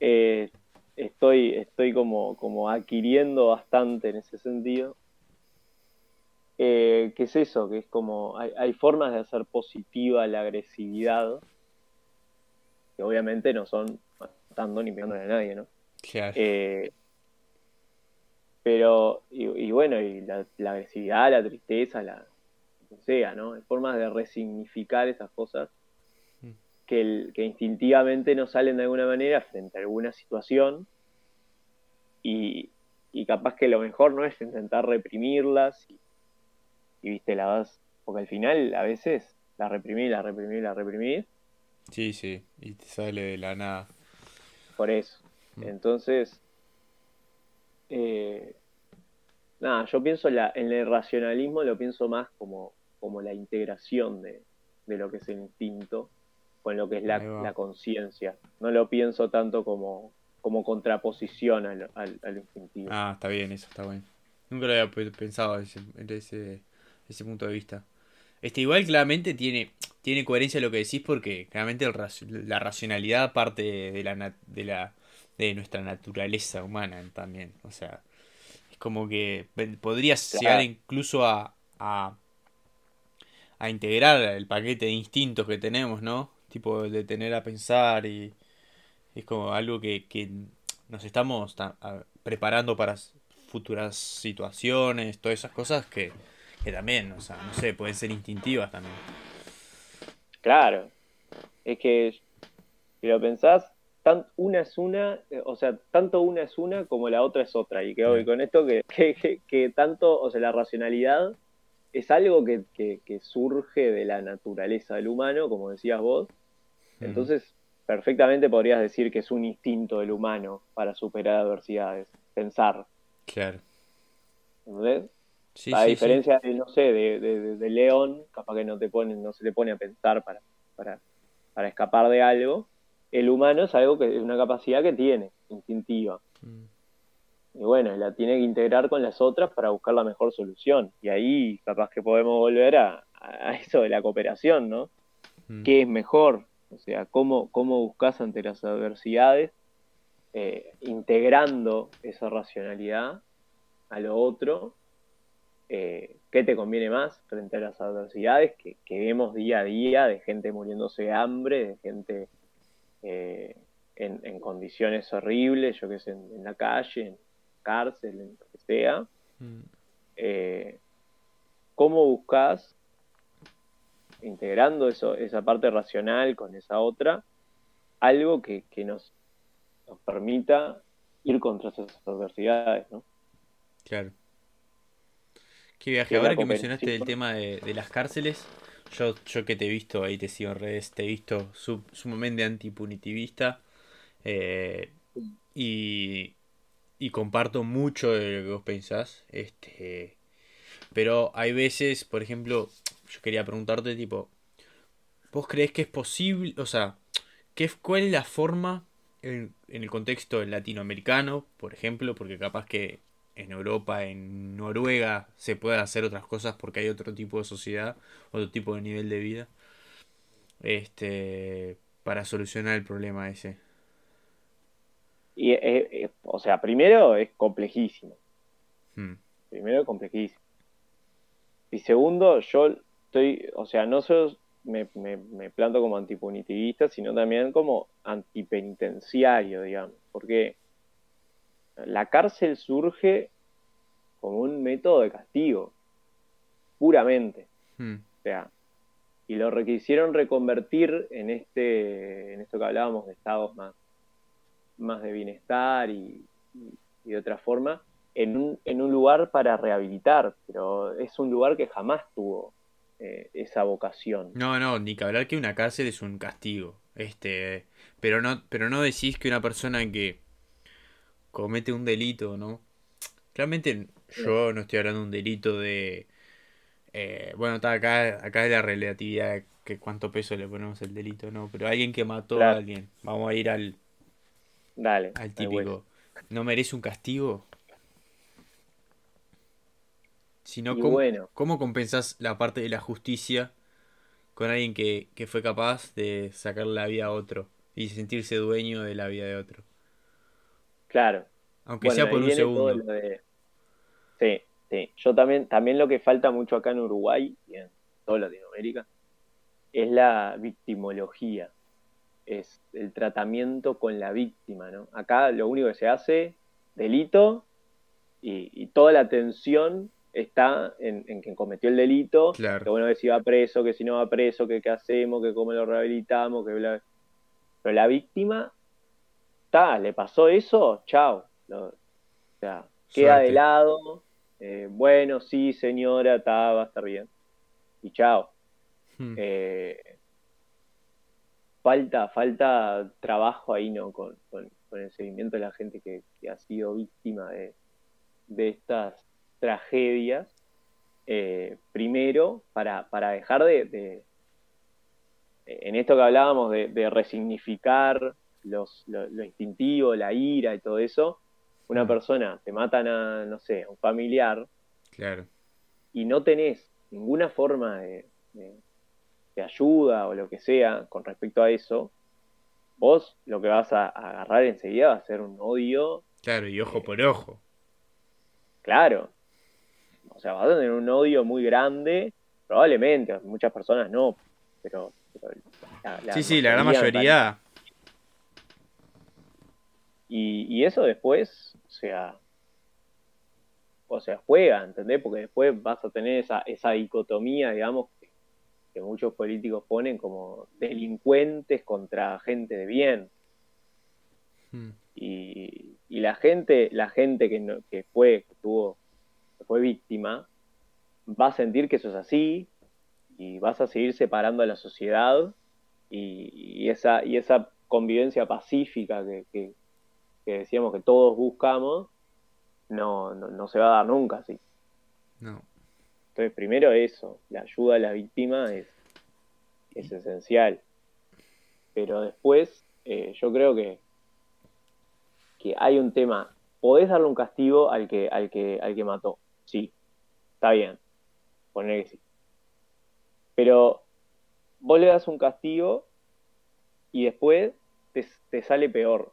Eh, estoy, estoy como, como adquiriendo bastante en ese sentido. Eh, ¿Qué es eso? Que es como, hay, formas de hacer positiva la agresividad que obviamente no son matando ni pegándole a nadie, ¿no? Claro. Eh, pero, y, bueno, y la, agresividad, la tristeza, la que sea, ¿no? Hay formas de resignificar esas cosas que, que instintivamente no salen de alguna manera frente a alguna situación y, y capaz que lo mejor no es intentar reprimirlas y, viste, la vas, porque al final a veces la reprimís, la reprimís, la reprimís. Sí, sí, y te sale de la nada. Por eso. Mm. Entonces, eh, nada, yo pienso la, en el racionalismo, lo pienso más como, como la integración de, lo que es el instinto con lo que es la, la conciencia. No lo pienso tanto como, como contraposición al, al, instintivo. Ah, está bien, eso está bueno. Nunca lo había pensado desde ese, ese, punto de vista. Este, igual claramente tiene, tiene coherencia lo que decís porque claramente la racionalidad parte de la, de la de nuestra naturaleza humana también. O sea, es como que podrías llegar incluso a, a, a integrar el paquete de instintos que tenemos, ¿no? Tipo de tener a pensar y, es como algo que, nos estamos preparando para futuras situaciones, todas esas cosas que, también, o sea, no sé, pueden ser instintivas también. Claro, es que si lo pensás, una es una, eh, o sea, tanto una es una como la otra es otra. Y que hoy con esto que, que, tanto, o sea, la racionalidad es algo que, que, surge de la naturaleza del humano, como decías vos. Entonces, perfectamente podrías decir que es un instinto del humano para superar adversidades, pensar. Claro. ¿Entendés? Sí, a diferencia de, no sé, de, León, capaz que no te pone, no se te pone a pensar para, para, para escapar de algo. El humano es algo que es una capacidad que tiene, instintiva. Mm. Y bueno, la tiene que integrar con las otras para buscar la mejor solución. Y ahí capaz que podemos volver a, eso de la cooperación, ¿no? Mm. ¿Qué es mejor? O sea, cómo, cómo buscas ante las adversidades, eh, integrando esa racionalidad a lo otro, eh, qué te conviene más frente a las adversidades que, vemos día a día de gente muriéndose de hambre, de gente eh, en, condiciones horribles, yo que sé, en, la calle, en cárcel, en lo que sea. Mm. ¿Cómo buscas integrando eso, esa parte racional con esa otra, algo que, nos, nos permita ir contra esas adversidades, ¿no? Claro. Qué viaje. Ahora que mencionaste el tema de, las cárceles, yo, yo que te he visto, ahí te sigo en redes, te he visto sumamente antipunitivista eh, y, y comparto mucho de lo que vos pensás. Este, pero hay veces, por ejemplo, yo quería preguntarte, tipo, ¿vos crees que es posible, o sea, ¿qué, cuál es la forma en, el contexto latinoamericano, por ejemplo, porque capaz que en Europa, en Noruega, se puede hacer otras cosas porque hay otro tipo de sociedad, otro tipo de nivel de vida, este, para solucionar el problema ese? Y, eh, eh, o sea, primero es complejísimo. Hmm. Primero es complejísimo. Y segundo, yo estoy, o sea, no solo me, planto como antipunitivista, sino también como antipenitenciario, digamos, porque la cárcel surge como un método de castigo, puramente. Hmm. O sea, y lo quisieron reconvertir en este, en esto que hablábamos de estados más, más de bienestar y, y de otra forma, en un, en un lugar para rehabilitar, pero es un lugar que jamás tuvo eh, esa vocación. No, no, ni que hablar que una cárcel es un castigo. Este, pero no, pero no decís que una persona que comete un delito, ¿no? Claramente yo no estoy hablando de un delito de eh, bueno, está acá, acá es la relatividad que cuánto peso le ponemos el delito, ¿no? Pero alguien que mató a alguien, vamos a ir al Dale, al típico. ¿No merece un castigo? Sino cómo, cómo compensás la parte de la justicia con alguien que, fue capaz de sacar la vida a otro y sentirse dueño de la vida de otro. Claro. Aunque sea por un segundo. Sí, sí. Yo también, también lo que falta mucho acá en Uruguay y en toda Latinoamérica es la victimología. Es el tratamiento con la víctima, ¿no? Acá lo único que se hace, delito, y, toda la atención está en, quien cometió el delito, claro. que bueno, que si va preso, que si no va preso, que qué hacemos, que cómo lo rehabilitamos, que bla... Pero la víctima, está, le pasó eso, chao. o sea, queda de lado, eh, bueno, sí, señora, está, va a estar bien. Y chao. Hmm. Eh, falta, falta trabajo ahí, ¿no? Con, el seguimiento de la gente que, ha sido víctima de, estas tragedias. Eh, primero, para, para dejar de, en esto que hablábamos de, resignificar los, lo, instintivo, la ira y todo eso, una mm. persona te matan a, no sé, a un familiar, claro. y no tenés ninguna forma de, ayuda o lo que sea con respecto a eso, vos lo que vas a, agarrar enseguida va a ser un odio. Claro, y ojo por ojo. Claro. O sea, vas a tener un odio muy grande, probablemente, muchas personas no, pero... sí, sí, la gran mayoría. Y, y, eso después, o sea, o sea, juega, ¿entendés? Porque después vas a tener esa, esa dicotomía, digamos, que muchos políticos ponen como delincuentes contra gente de bien. Hmm. Y, la gente, la gente que, que fue, que tuvo, que fue víctima, va a sentir que eso es así, y vas a seguir separando a la sociedad y, esa, y esa convivencia pacífica que, decíamos que todos buscamos, no, no, se va a dar nunca así. No. Entonces, primero eso, la ayuda a la víctima es, es esencial. Pero después, eh, yo creo que, que hay un tema. Podés darle un castigo al que, al que, al que mató. Sí, está bien. Poner que sí. Pero vos le das un castigo y después te, sale peor.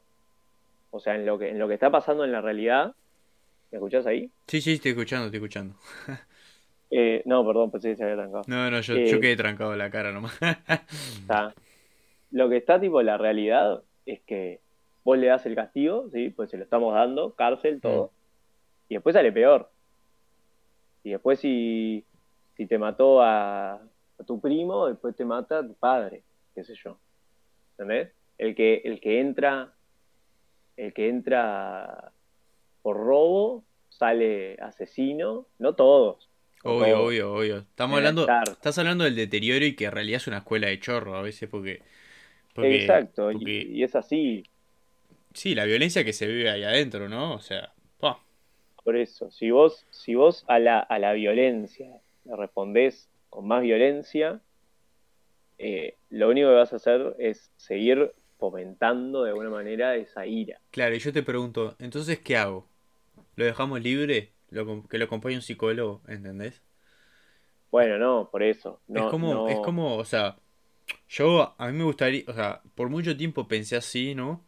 O sea, en lo, que, en lo que está pasando en la realidad. ¿Me escuchás ahí? Sí, sí, estoy escuchando, estoy escuchando. Eh, no, perdón, pensé que se había trancado. No, no, yo, yo eh, quedé trancado la cara nomás. está. Lo que está tipo la realidad es que vos le das el castigo, ¿sí? Pues se lo estamos dando, cárcel, todo. Mm. Y después sale peor. Y después si, si te mató a, a tu primo, después te mata a tu padre, qué sé yo. ¿Entendés? El que, el que entra, el que entra por robo, sale asesino, no todos, Obvio, obvio, obvio. Estamos hablando, estás hablando del deterioro y que en realidad es una escuela de chorro a veces porque... Exacto, y, es así. Sí, la violencia que se vive ahí adentro, ¿no? O sea, Por eso, si vos, si vos a la, a la violencia le respondés con más violencia, eh, lo único que vas a hacer es seguir fomentando de alguna manera esa ira. Claro, y yo te pregunto, entonces, ¿qué hago? ¿Lo dejamos libre? Que lo acompañe un psicólogo, ¿entendés? Bueno, no, por eso. es como, es como, o sea, yo a mí me gustaría, o sea, por mucho tiempo pensé así, ¿no?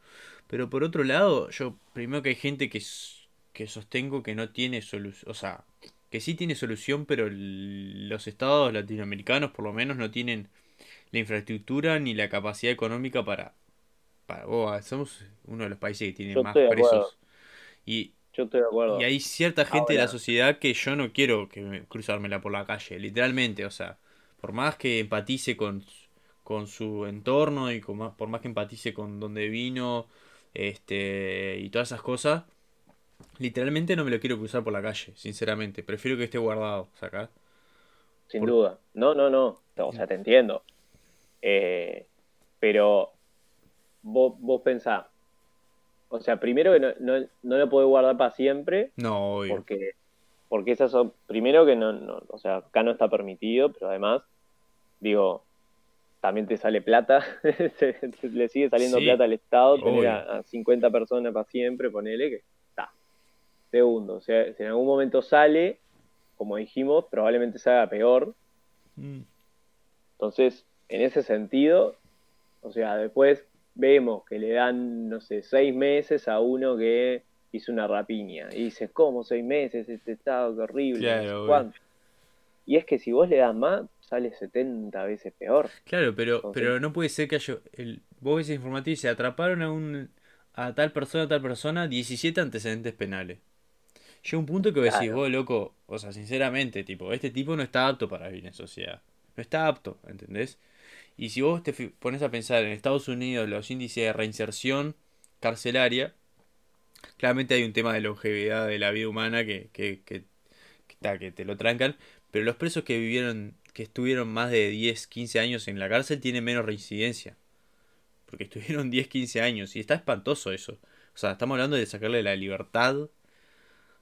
Pero por otro lado, yo primero que hay gente que, que sostengo que no tiene solución, o sea, que sí tiene solución, pero los estados latinoamericanos por lo menos no tienen la infraestructura ni la capacidad económica para... para oh, somos uno de los países que tiene más presos. Y yo estoy de acuerdo. Y hay cierta gente de la sociedad que yo no quiero que cruzármela por la calle, literalmente. O sea, por más que empatice con, con su entorno y con por más que empatice con donde vino este y todas esas cosas, literalmente no me lo quiero cruzar por la calle, sinceramente. Prefiero que esté guardado, ¿sacás? Sin duda. No, no, no. O sea, te entiendo. Eh, pero vos, vos pensás, o sea, primero que no, no, no lo puede guardar para siempre. No, obvio. Porque, porque esas son, primero que no, no, o sea, acá no está permitido, pero además, digo, también te sale plata, le sigue saliendo plata al Estado, tener a, 50 personas para siempre, ponele que está. Segundo, o sea, si en algún momento sale, como dijimos, probablemente se haga peor. Mm. Entonces, en ese sentido, o sea, después vemos que le dan, no sé, seis meses a uno que hizo una rapiña. Y dices, ¿cómo seis meses? Este estado, qué horrible. Y es que si vos le das más, sale 70 veces peor. Claro, pero, pero no puede ser que haya. El, vos ves informativo y se atraparon a un a tal persona, a tal persona, 17 antecedentes penales. Llega un punto que vos decís, vos loco, o sea, sinceramente, tipo, este tipo no está apto para vivir en sociedad. No está apto, ¿entendés? Y si vos te pones a pensar en Estados Unidos los índices de reinserción carcelaria, claramente hay un tema de longevidad de la vida humana que, que, que, que te lo trancan, pero los presos que vivieron, que estuvieron más de 10, 15 años en la cárcel tienen menos reincidencia. Porque estuvieron 10, 15 años y está espantoso eso. O sea, estamos hablando de sacarle la libertad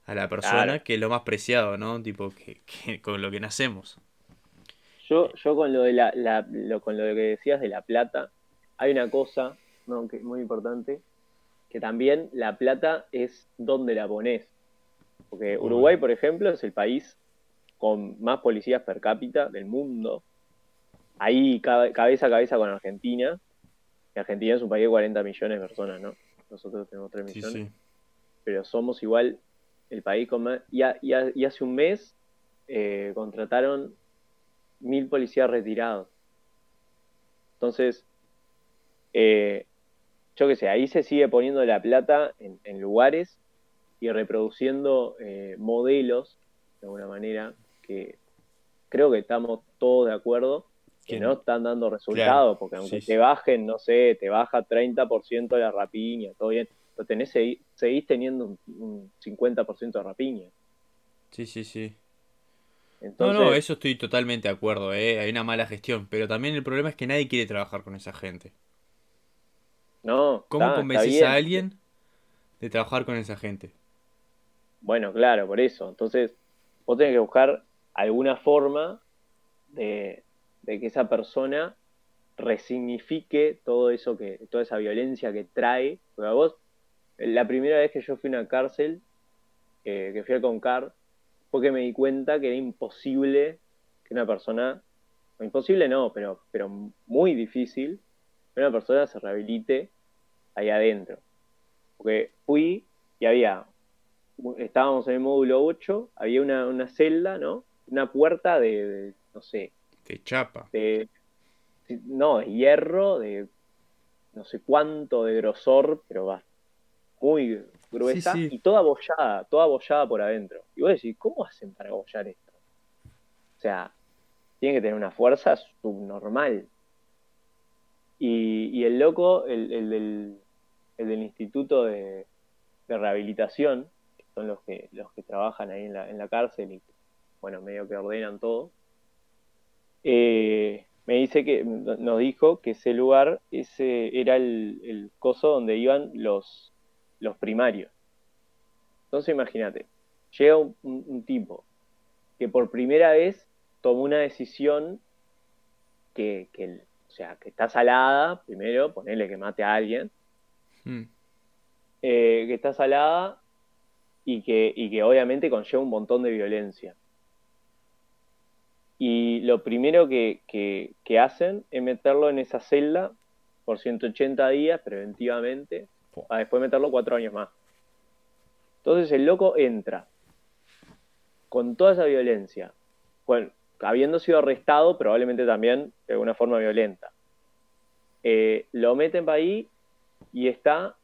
a la persona, que es lo más preciado, ¿no? Tipo, que, con lo que nacemos. Yo, yo con lo de la, lo, con lo que decías de la plata, hay una cosa, ¿no? que muy importante, que también la plata es donde la pones. Porque Uruguay, por ejemplo, es el país con más policías per cápita del mundo. Ahí cabeza a cabeza con Argentina. Y Argentina es un país de 40 millones de personas, ¿no? Nosotros tenemos 3 millones. Pero somos igual el país con más... Y, hace un mes eh, contrataron mil policías retirados. Entonces, eh, yo qué sé, ahí se sigue poniendo la plata en, lugares y reproduciendo eh, modelos, de alguna manera, que creo que estamos todos de acuerdo, que no están dando resultados, porque aunque te bajen, no sé, te baja 30% la rapiña, todo bien, pero tenés, seguís teniendo un, 50% de rapiña. Sí, sí, sí. No, no, eso estoy totalmente de acuerdo, ¿eh? hay una mala gestión, pero también el problema es que nadie quiere trabajar con esa gente. No. ¿Cómo convences a alguien de trabajar con esa gente? Bueno, claro, por eso. Entonces, vos tenés que buscar alguna forma de, de que esa persona resignifique todo eso que, toda esa violencia que trae. Porque a vos, la primera vez que yo fui a una cárcel, que fui a Concar, fue que me di cuenta que era imposible que una persona, imposible no, pero, pero muy difícil, que una persona se rehabilite ahí adentro. Porque fui y había, estábamos en el módulo 8, había una, una celda, ¿no? Una puerta de no sé, de chapa. De, no, de hierro, de no sé cuánto de grosor, pero va muy gruesa y toda abollada, toda abollada por adentro. Y vos decís, ¿cómo hacen para abollar esto? O sea, tiene que tener una fuerza subnormal. Y, y el loco, el, el, del, el del Instituto de, de, Rehabilitación, que son los que, los que trabajan ahí en la, en la cárcel y, bueno, medio que ordenan todo, eh, me dice que nos dijo que ese lugar ese era el, coso donde iban los, los primarios. Entonces imagínate, llega un, tipo que por primera vez tomó una decisión que, o sea, que está salada, primero, ponerle que mate a alguien, hmm. eh, que está salada y que, y que obviamente conlleva un montón de violencia y lo primero que, hacen es meterlo en esa celda por 180 días preventivamente, a después meterlo cuatro años más. Entonces el loco entra con toda esa violencia, bueno, habiendo sido arrestado probablemente también de alguna forma violenta. Eh, lo meten para ahí y está,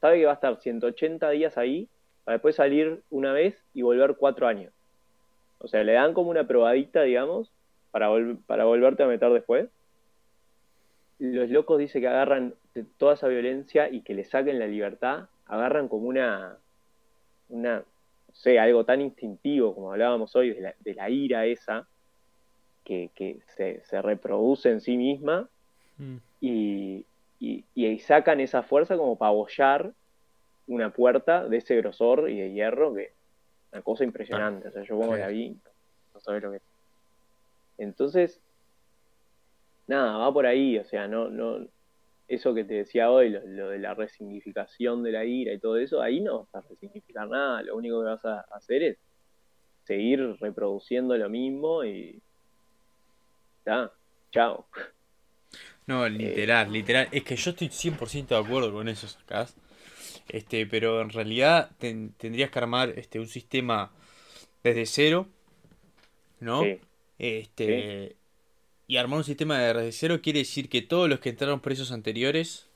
sabe que va a estar 180 días ahí, para después salir una vez y volver cuatro años. O sea, le dan como una probadita, digamos, para, para volverte a meter después. Los locos dice que agarran toda esa violencia y que le saquen la libertad, agarran como una, una no sé, algo tan instintivo como hablábamos hoy, de la, ira esa, que, se, reproduce en sí misma, mm. y, y, sacan esa fuerza como para abollar una puerta de ese grosor y de hierro que una cosa impresionante. O sea, yo como la vi, no sabes lo que Entonces, nada, va por ahí, o sea, no, no, eso que te decía hoy, lo, de la resignificación de la ira y todo eso, ahí no vas a resignificar nada, lo único que vas a hacer es seguir reproduciendo lo mismo y ya, chao. No, literal, literal, es que yo estoy 100% de acuerdo con eso, sacás. Este, pero en realidad tendrías que armar este, un sistema desde cero, ¿no? Este, y armar un sistema de cero quiere decir que todos los que entraron presos anteriores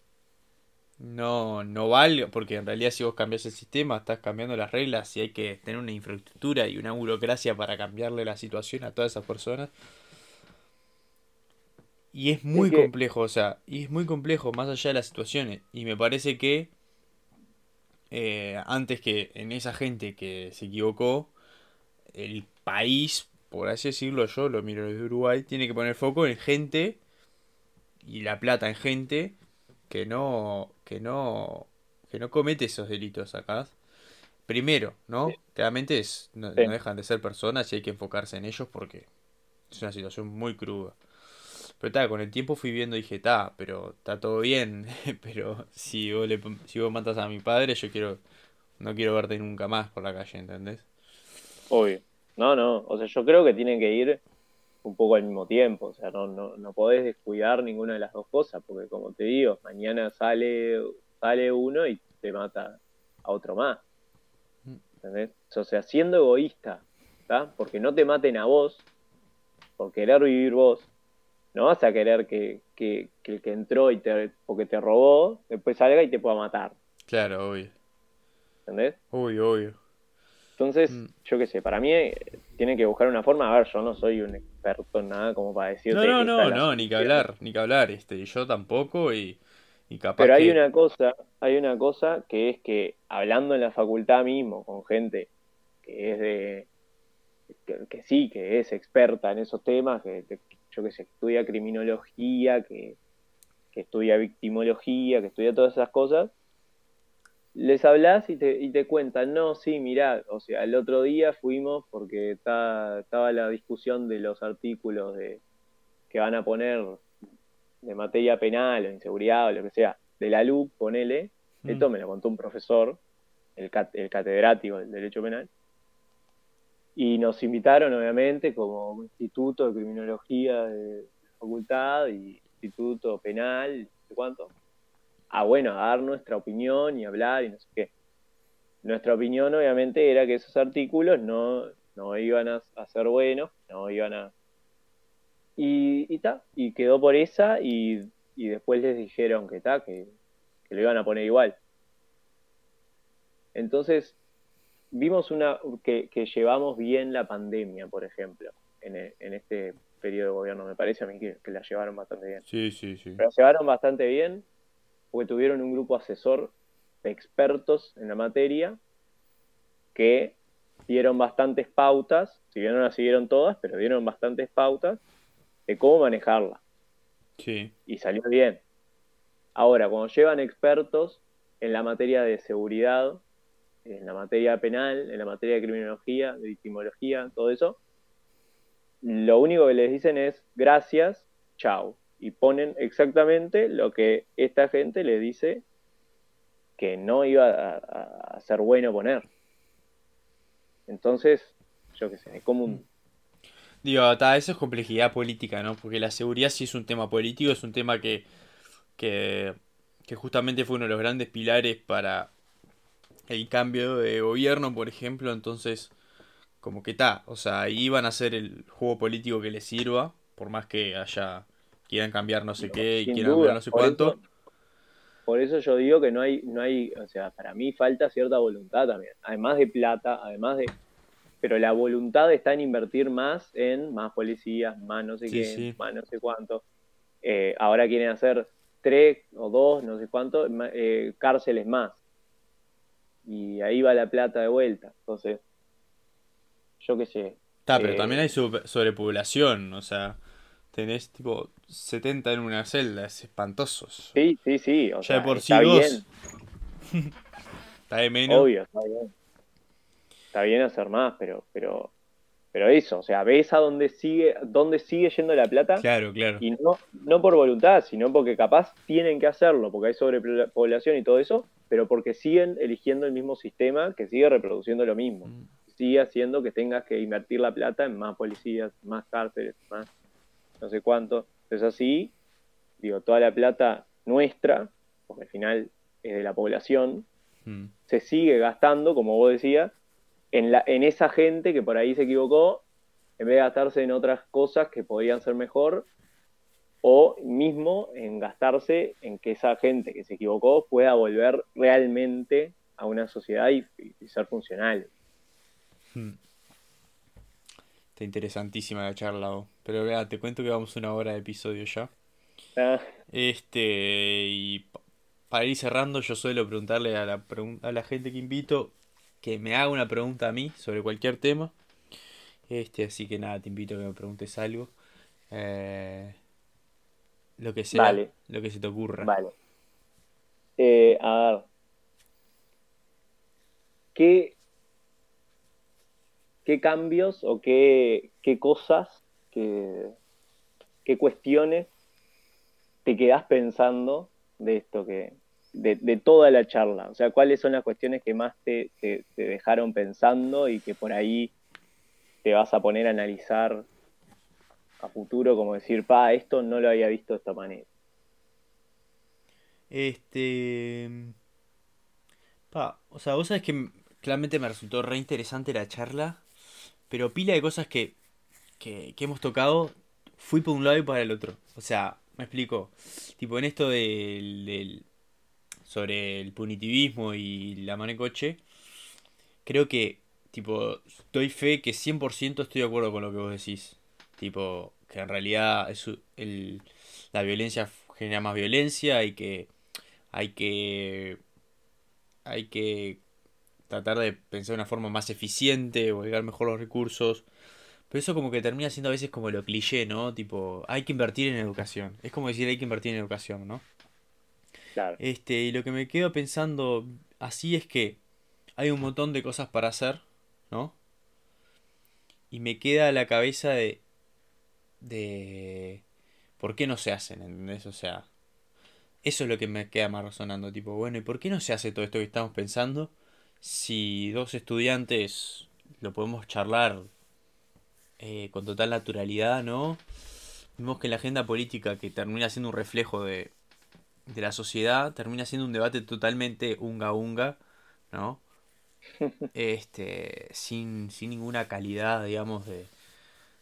no, no vale, porque en realidad si vos cambias el sistema, estás cambiando las reglas y hay que tener una infraestructura y una burocracia para cambiarle la situación a todas esas personas. Y es muy complejo, o sea, y es muy complejo más allá de las situaciones. Y me parece que eh, antes que en esa gente que se equivocó, el país, por así decirlo, yo lo miro desde Uruguay, tiene que poner foco en gente y la plata en gente que no que no que no comete esos delitos acá. Primero, ¿no? Claramente es, no, dejan de ser personas y hay que enfocarse en ellos porque es una situación muy cruda. Pero está, con el tiempo fui viendo y dije, está, pero está todo bien. pero si vos, le, si vos matas a mi padre, yo quiero no quiero verte nunca más por la calle, ¿entendés? Obvio. No, no. O sea, yo creo que tienen que ir un poco al mismo tiempo. O sea, no, no, no podés descuidar ninguna de las dos cosas, porque como te digo, mañana sale, sale uno y te mata a otro más. ¿Entendés? O sea, siendo egoísta, ¿está? porque no te maten a vos, por querer vivir vos, no vas a querer que, que, el que entró y te, porque te robó, después salga y te pueda matar. Claro, obvio. ¿Entendés? Obvio, obvio. Entonces, mm. yo qué sé, para mí eh, tiene que buscar una forma. A ver, yo no soy un experto en nada como para decirte. No, no, no, no, ni que hablar, ni que hablar. Este, yo tampoco y, y capaz. Pero hay una cosa, hay una cosa que es que hablando en la facultad mismo con gente que es de. que, sí, que es experta en esos temas, que, yo qué sé, estudia criminología, que, que estudia victimología, que estudia todas esas cosas les hablas y te, y te cuentan, no, sí, mirá, o sea, el otro día fuimos porque estaba la discusión de los artículos de, que van a poner de materia penal o inseguridad o lo que sea, de la LUC, ponele, mm. esto me lo contó un profesor, el, el catedrático del derecho penal, y nos invitaron obviamente como instituto de criminología de facultad y instituto penal, no sé cuánto, a bueno, a dar nuestra opinión y hablar y no sé qué. Nuestra opinión obviamente era que esos artículos no, no iban a, ser buenos, no iban a... Y, y, y quedó por esa y, y después les dijeron que, ta, que, que lo iban a poner igual. Entonces, vimos una que, que, llevamos bien la pandemia, por ejemplo, en, en, este periodo de gobierno. Me parece a mí que, que, la llevaron bastante bien. Sí, sí, sí. Pero la llevaron bastante bien porque tuvieron un grupo asesor de expertos en la materia que dieron bastantes pautas, si bien no las siguieron todas, pero dieron bastantes pautas de cómo manejarla. Sí. Y salió bien. Ahora, cuando llevan expertos en la materia de seguridad, en la materia penal, en la materia de criminología, de victimología, todo eso, lo único que les dicen es gracias, chao y ponen exactamente lo que esta gente le dice que no iba a, ser bueno poner. Entonces, yo qué sé, es como un... Digo, eso es complejidad política, ¿no? Porque la seguridad sí es un tema político, es un tema que, que, que justamente fue uno de los grandes pilares para el cambio de gobierno, por ejemplo, entonces, como que está, o sea, ahí van a hacer el juego político que les sirva, por más que haya quieran cambiar no sé qué y quieran cambiar no sé cuánto. por eso yo digo que no hay, no hay, o sea, para mí falta cierta voluntad también, además de plata, además de, pero la voluntad está en invertir más en más policías, más no sé qué, más no sé cuánto. Eh, ahora quieren hacer tres o dos, no sé cuánto, eh, cárceles más. Y ahí va la plata de vuelta. Entonces, yo qué sé. Está, pero eh, también hay sobrepoblación, o sea, tenés tipo 70 en una celda, es espantoso. Sí, sí, sí. O ya por sí está bien. está de menos. Obvio, está bien. Está bien hacer más, pero, pero, pero eso, o sea, ves a dónde sigue, dónde sigue yendo la plata. Claro, claro. Y no, no por voluntad, sino porque capaz tienen que hacerlo, porque hay sobrepoblación y todo eso, pero porque siguen eligiendo el mismo sistema que sigue reproduciendo lo mismo. Mm. Sigue haciendo que tengas que invertir la plata en más policías, más cárceles, más no sé cuánto. Es así, digo, toda la plata nuestra, porque al final es de la población, mm. se sigue gastando, como vos decías, en, la, en esa gente que por ahí se equivocó, en vez de gastarse en otras cosas que podrían ser mejor o mismo en gastarse en que esa gente que se equivocó pueda volver realmente a una sociedad y, ser funcional. Hmm. Está interesantísma la charla, pero vea, te cuento que vamos una hora de episodio ya. Ah. Este, y para ir cerrando, yo suelo preguntarle a la, a la gente que invito que me haga una pregunta a mí sobre cualquier tema. Este, así que nada, te invito a que me preguntes algo. Eh, lo que sea, lo que se te ocurra. Vale. Eh, a ver. ¿Qué, qué cambios o qué, qué cosas, qué, cuestiones te quedas pensando de esto que, de, toda la charla? O sea, ¿cuáles son las cuestiones que más te, te, dejaron pensando y que por ahí te vas a poner a analizar a futuro como decir, pa, esto no lo había visto de esta manera? Este... Pa, o sea, vos sabés que claramente me resultó re interesante la charla, pero pila de cosas que, que, que hemos tocado, fui por un lado y para el otro. O sea, me explico. Tipo, en esto del, sobre el punitivismo y la mano creo que, tipo, doy fe que 100% estoy de acuerdo con lo que vos decís. Tipo, que en realidad es el, la violencia genera más violencia y que hay que hay que tratar de pensar de una forma más eficiente o llegar mejor los recursos. Pero eso como que termina siendo a veces como lo cliché, ¿no? Tipo, hay que invertir en educación. Es como decir hay que invertir en educación, ¿no? Este, y lo que me quedo pensando así es que hay un montón de cosas para hacer, ¿no? Y me queda la cabeza de. de. ¿Por qué no se hacen? ¿Entendés? O sea. Eso es lo que me queda más resonando. Tipo, bueno, ¿y por qué no se hace todo esto que estamos pensando? Si dos estudiantes lo podemos charlar eh, con total naturalidad, ¿no? Vemos que la agenda política que termina siendo un reflejo de, de la sociedad termina siendo un debate totalmente unga unga, ¿no? Este, sin, sin ninguna calidad, digamos, de,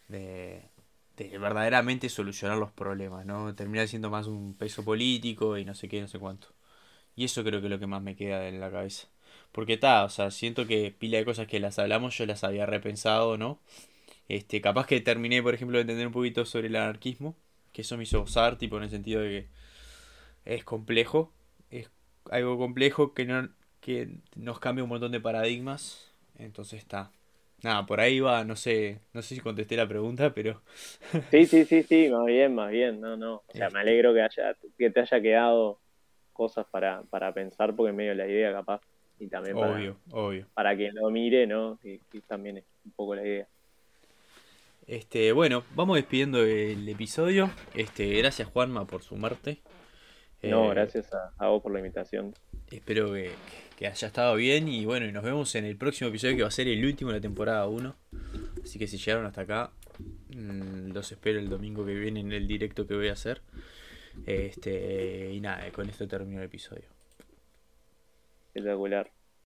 de, de, verdaderamente solucionar los problemas, ¿no? Termina siendo más un peso político y no sé qué, no sé cuánto. Y eso creo que es lo que más me queda en la cabeza. Porque está, o sea, siento que pila de cosas que las hablamos yo las había repensado, ¿no? Este, capaz que terminé, por ejemplo, de entender un poquito sobre el anarquismo, que eso me hizo gozar, tipo, en el sentido de que es complejo, es algo complejo que, no, que nos cambia un montón de paradigmas, entonces está. Nada, por ahí va, no sé, no sé si contesté la pregunta, pero... Sí, sí, sí, sí, más bien, más bien, no, no. O sea, me alegro que, haya, que te haya quedado cosas para, para pensar, porque medio la idea capaz, y también para, obvio, obvio. para quien lo mire, ¿no? Y, también es un poco la idea. Este, bueno, vamos despidiendo el episodio. Este, gracias Juanma por sumarte. No, eh, gracias a, vos por la invitación. Espero que, haya estado bien y bueno, y nos vemos en el próximo episodio que va a ser el último de la temporada 1. Así que si llegaron hasta acá, mm, los espero el domingo que viene en el directo que voy a hacer. Este, y nada, con esto termino el episodio. Espectacular.